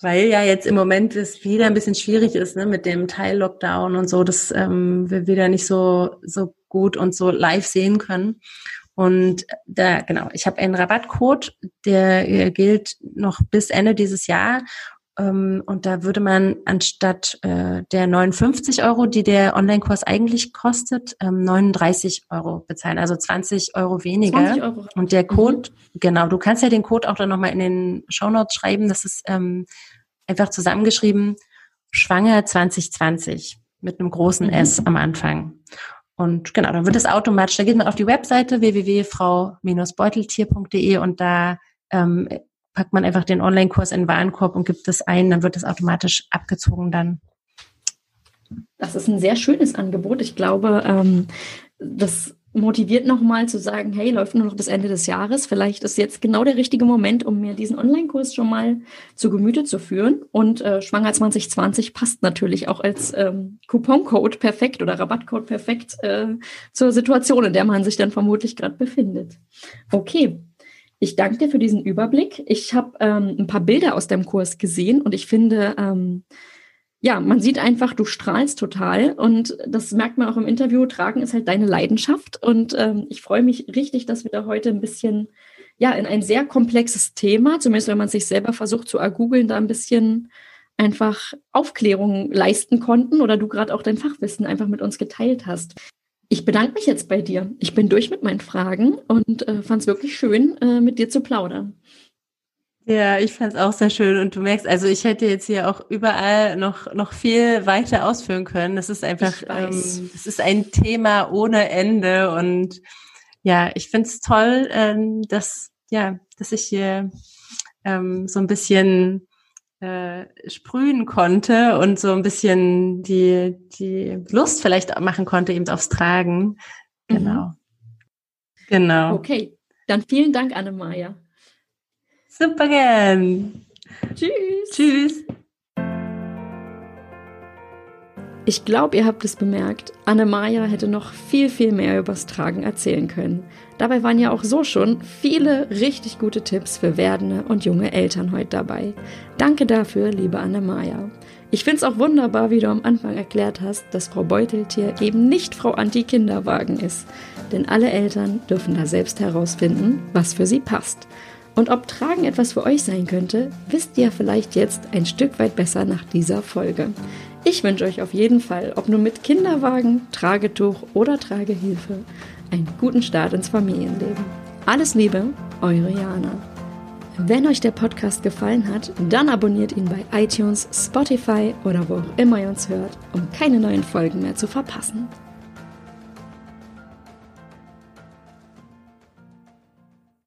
Speaker 2: Weil ja jetzt im Moment es wieder ein bisschen schwierig ist, ne, mit dem Teil-Lockdown und so, dass ähm, wir wieder nicht so, so gut und so live sehen können. Und da, genau, ich habe einen Rabattcode, der äh, gilt noch bis Ende dieses Jahr. Ähm, und da würde man anstatt äh, der 59 Euro, die der Online-Kurs eigentlich kostet, ähm, 39 Euro bezahlen, also 20 Euro weniger. 20 Euro. Und der Code, mhm. genau, du kannst ja den Code auch dann nochmal in den Show Notes schreiben. Das ist ähm, einfach zusammengeschrieben, schwanger 2020 mit einem großen mhm. S am Anfang. Und genau, dann wird es automatisch, da geht man auf die Webseite www.frau-beuteltier.de und da ähm, packt man einfach den Online-Kurs in den Warenkorb und gibt es ein, dann wird es automatisch abgezogen dann.
Speaker 1: Das ist ein sehr schönes Angebot. Ich glaube, ähm, das motiviert nochmal zu sagen, hey, läuft nur noch bis Ende des Jahres. Vielleicht ist jetzt genau der richtige Moment, um mir diesen Online-Kurs schon mal zu Gemüte zu führen. Und äh, Schwanger 2020 passt natürlich auch als ähm, Couponcode perfekt oder Rabattcode perfekt äh, zur Situation, in der man sich dann vermutlich gerade befindet. Okay. Ich danke dir für diesen Überblick. Ich habe ähm, ein paar Bilder aus deinem Kurs gesehen und ich finde, ähm, ja, man sieht einfach, du strahlst total und das merkt man auch im Interview. Tragen ist halt deine Leidenschaft und ähm, ich freue mich richtig, dass wir da heute ein bisschen, ja, in ein sehr komplexes Thema, zumindest wenn man sich selber versucht zu ergoogeln, da ein bisschen einfach Aufklärung leisten konnten oder du gerade auch dein Fachwissen einfach mit uns geteilt hast. Ich bedanke mich jetzt bei dir. Ich bin durch mit meinen Fragen und äh, fand es wirklich schön, äh, mit dir zu plaudern.
Speaker 2: Ja, ich fand es auch sehr schön und du merkst, also ich hätte jetzt hier auch überall noch noch viel weiter ausführen können. Das ist einfach, ähm, es ist ein Thema ohne Ende und ja, ich finde es toll, ähm, dass ja, dass ich hier ähm, so ein bisschen äh, sprühen konnte und so ein bisschen die die Lust vielleicht machen konnte eben aufs Tragen. Genau, mhm.
Speaker 1: genau. Okay, dann vielen Dank, Anne-Maja.
Speaker 2: Super gern.
Speaker 1: Tschüss.
Speaker 2: Tschüss.
Speaker 1: Ich glaube, ihr habt es bemerkt, Anne-Maja hätte noch viel, viel mehr übers Tragen erzählen können. Dabei waren ja auch so schon viele richtig gute Tipps für werdende und junge Eltern heute dabei. Danke dafür, liebe Anne-Maja. Ich finde es auch wunderbar, wie du am Anfang erklärt hast, dass Frau Beuteltier eben nicht Frau Anti-Kinderwagen ist. Denn alle Eltern dürfen da selbst herausfinden, was für sie passt. Und ob Tragen etwas für euch sein könnte, wisst ihr vielleicht jetzt ein Stück weit besser nach dieser Folge. Ich wünsche euch auf jeden Fall, ob nur mit Kinderwagen, Tragetuch oder Tragehilfe, einen guten Start ins Familienleben. Alles Liebe, eure Jana. Wenn euch der Podcast gefallen hat, dann abonniert ihn bei iTunes, Spotify oder wo auch immer ihr uns hört, um keine neuen Folgen mehr zu verpassen.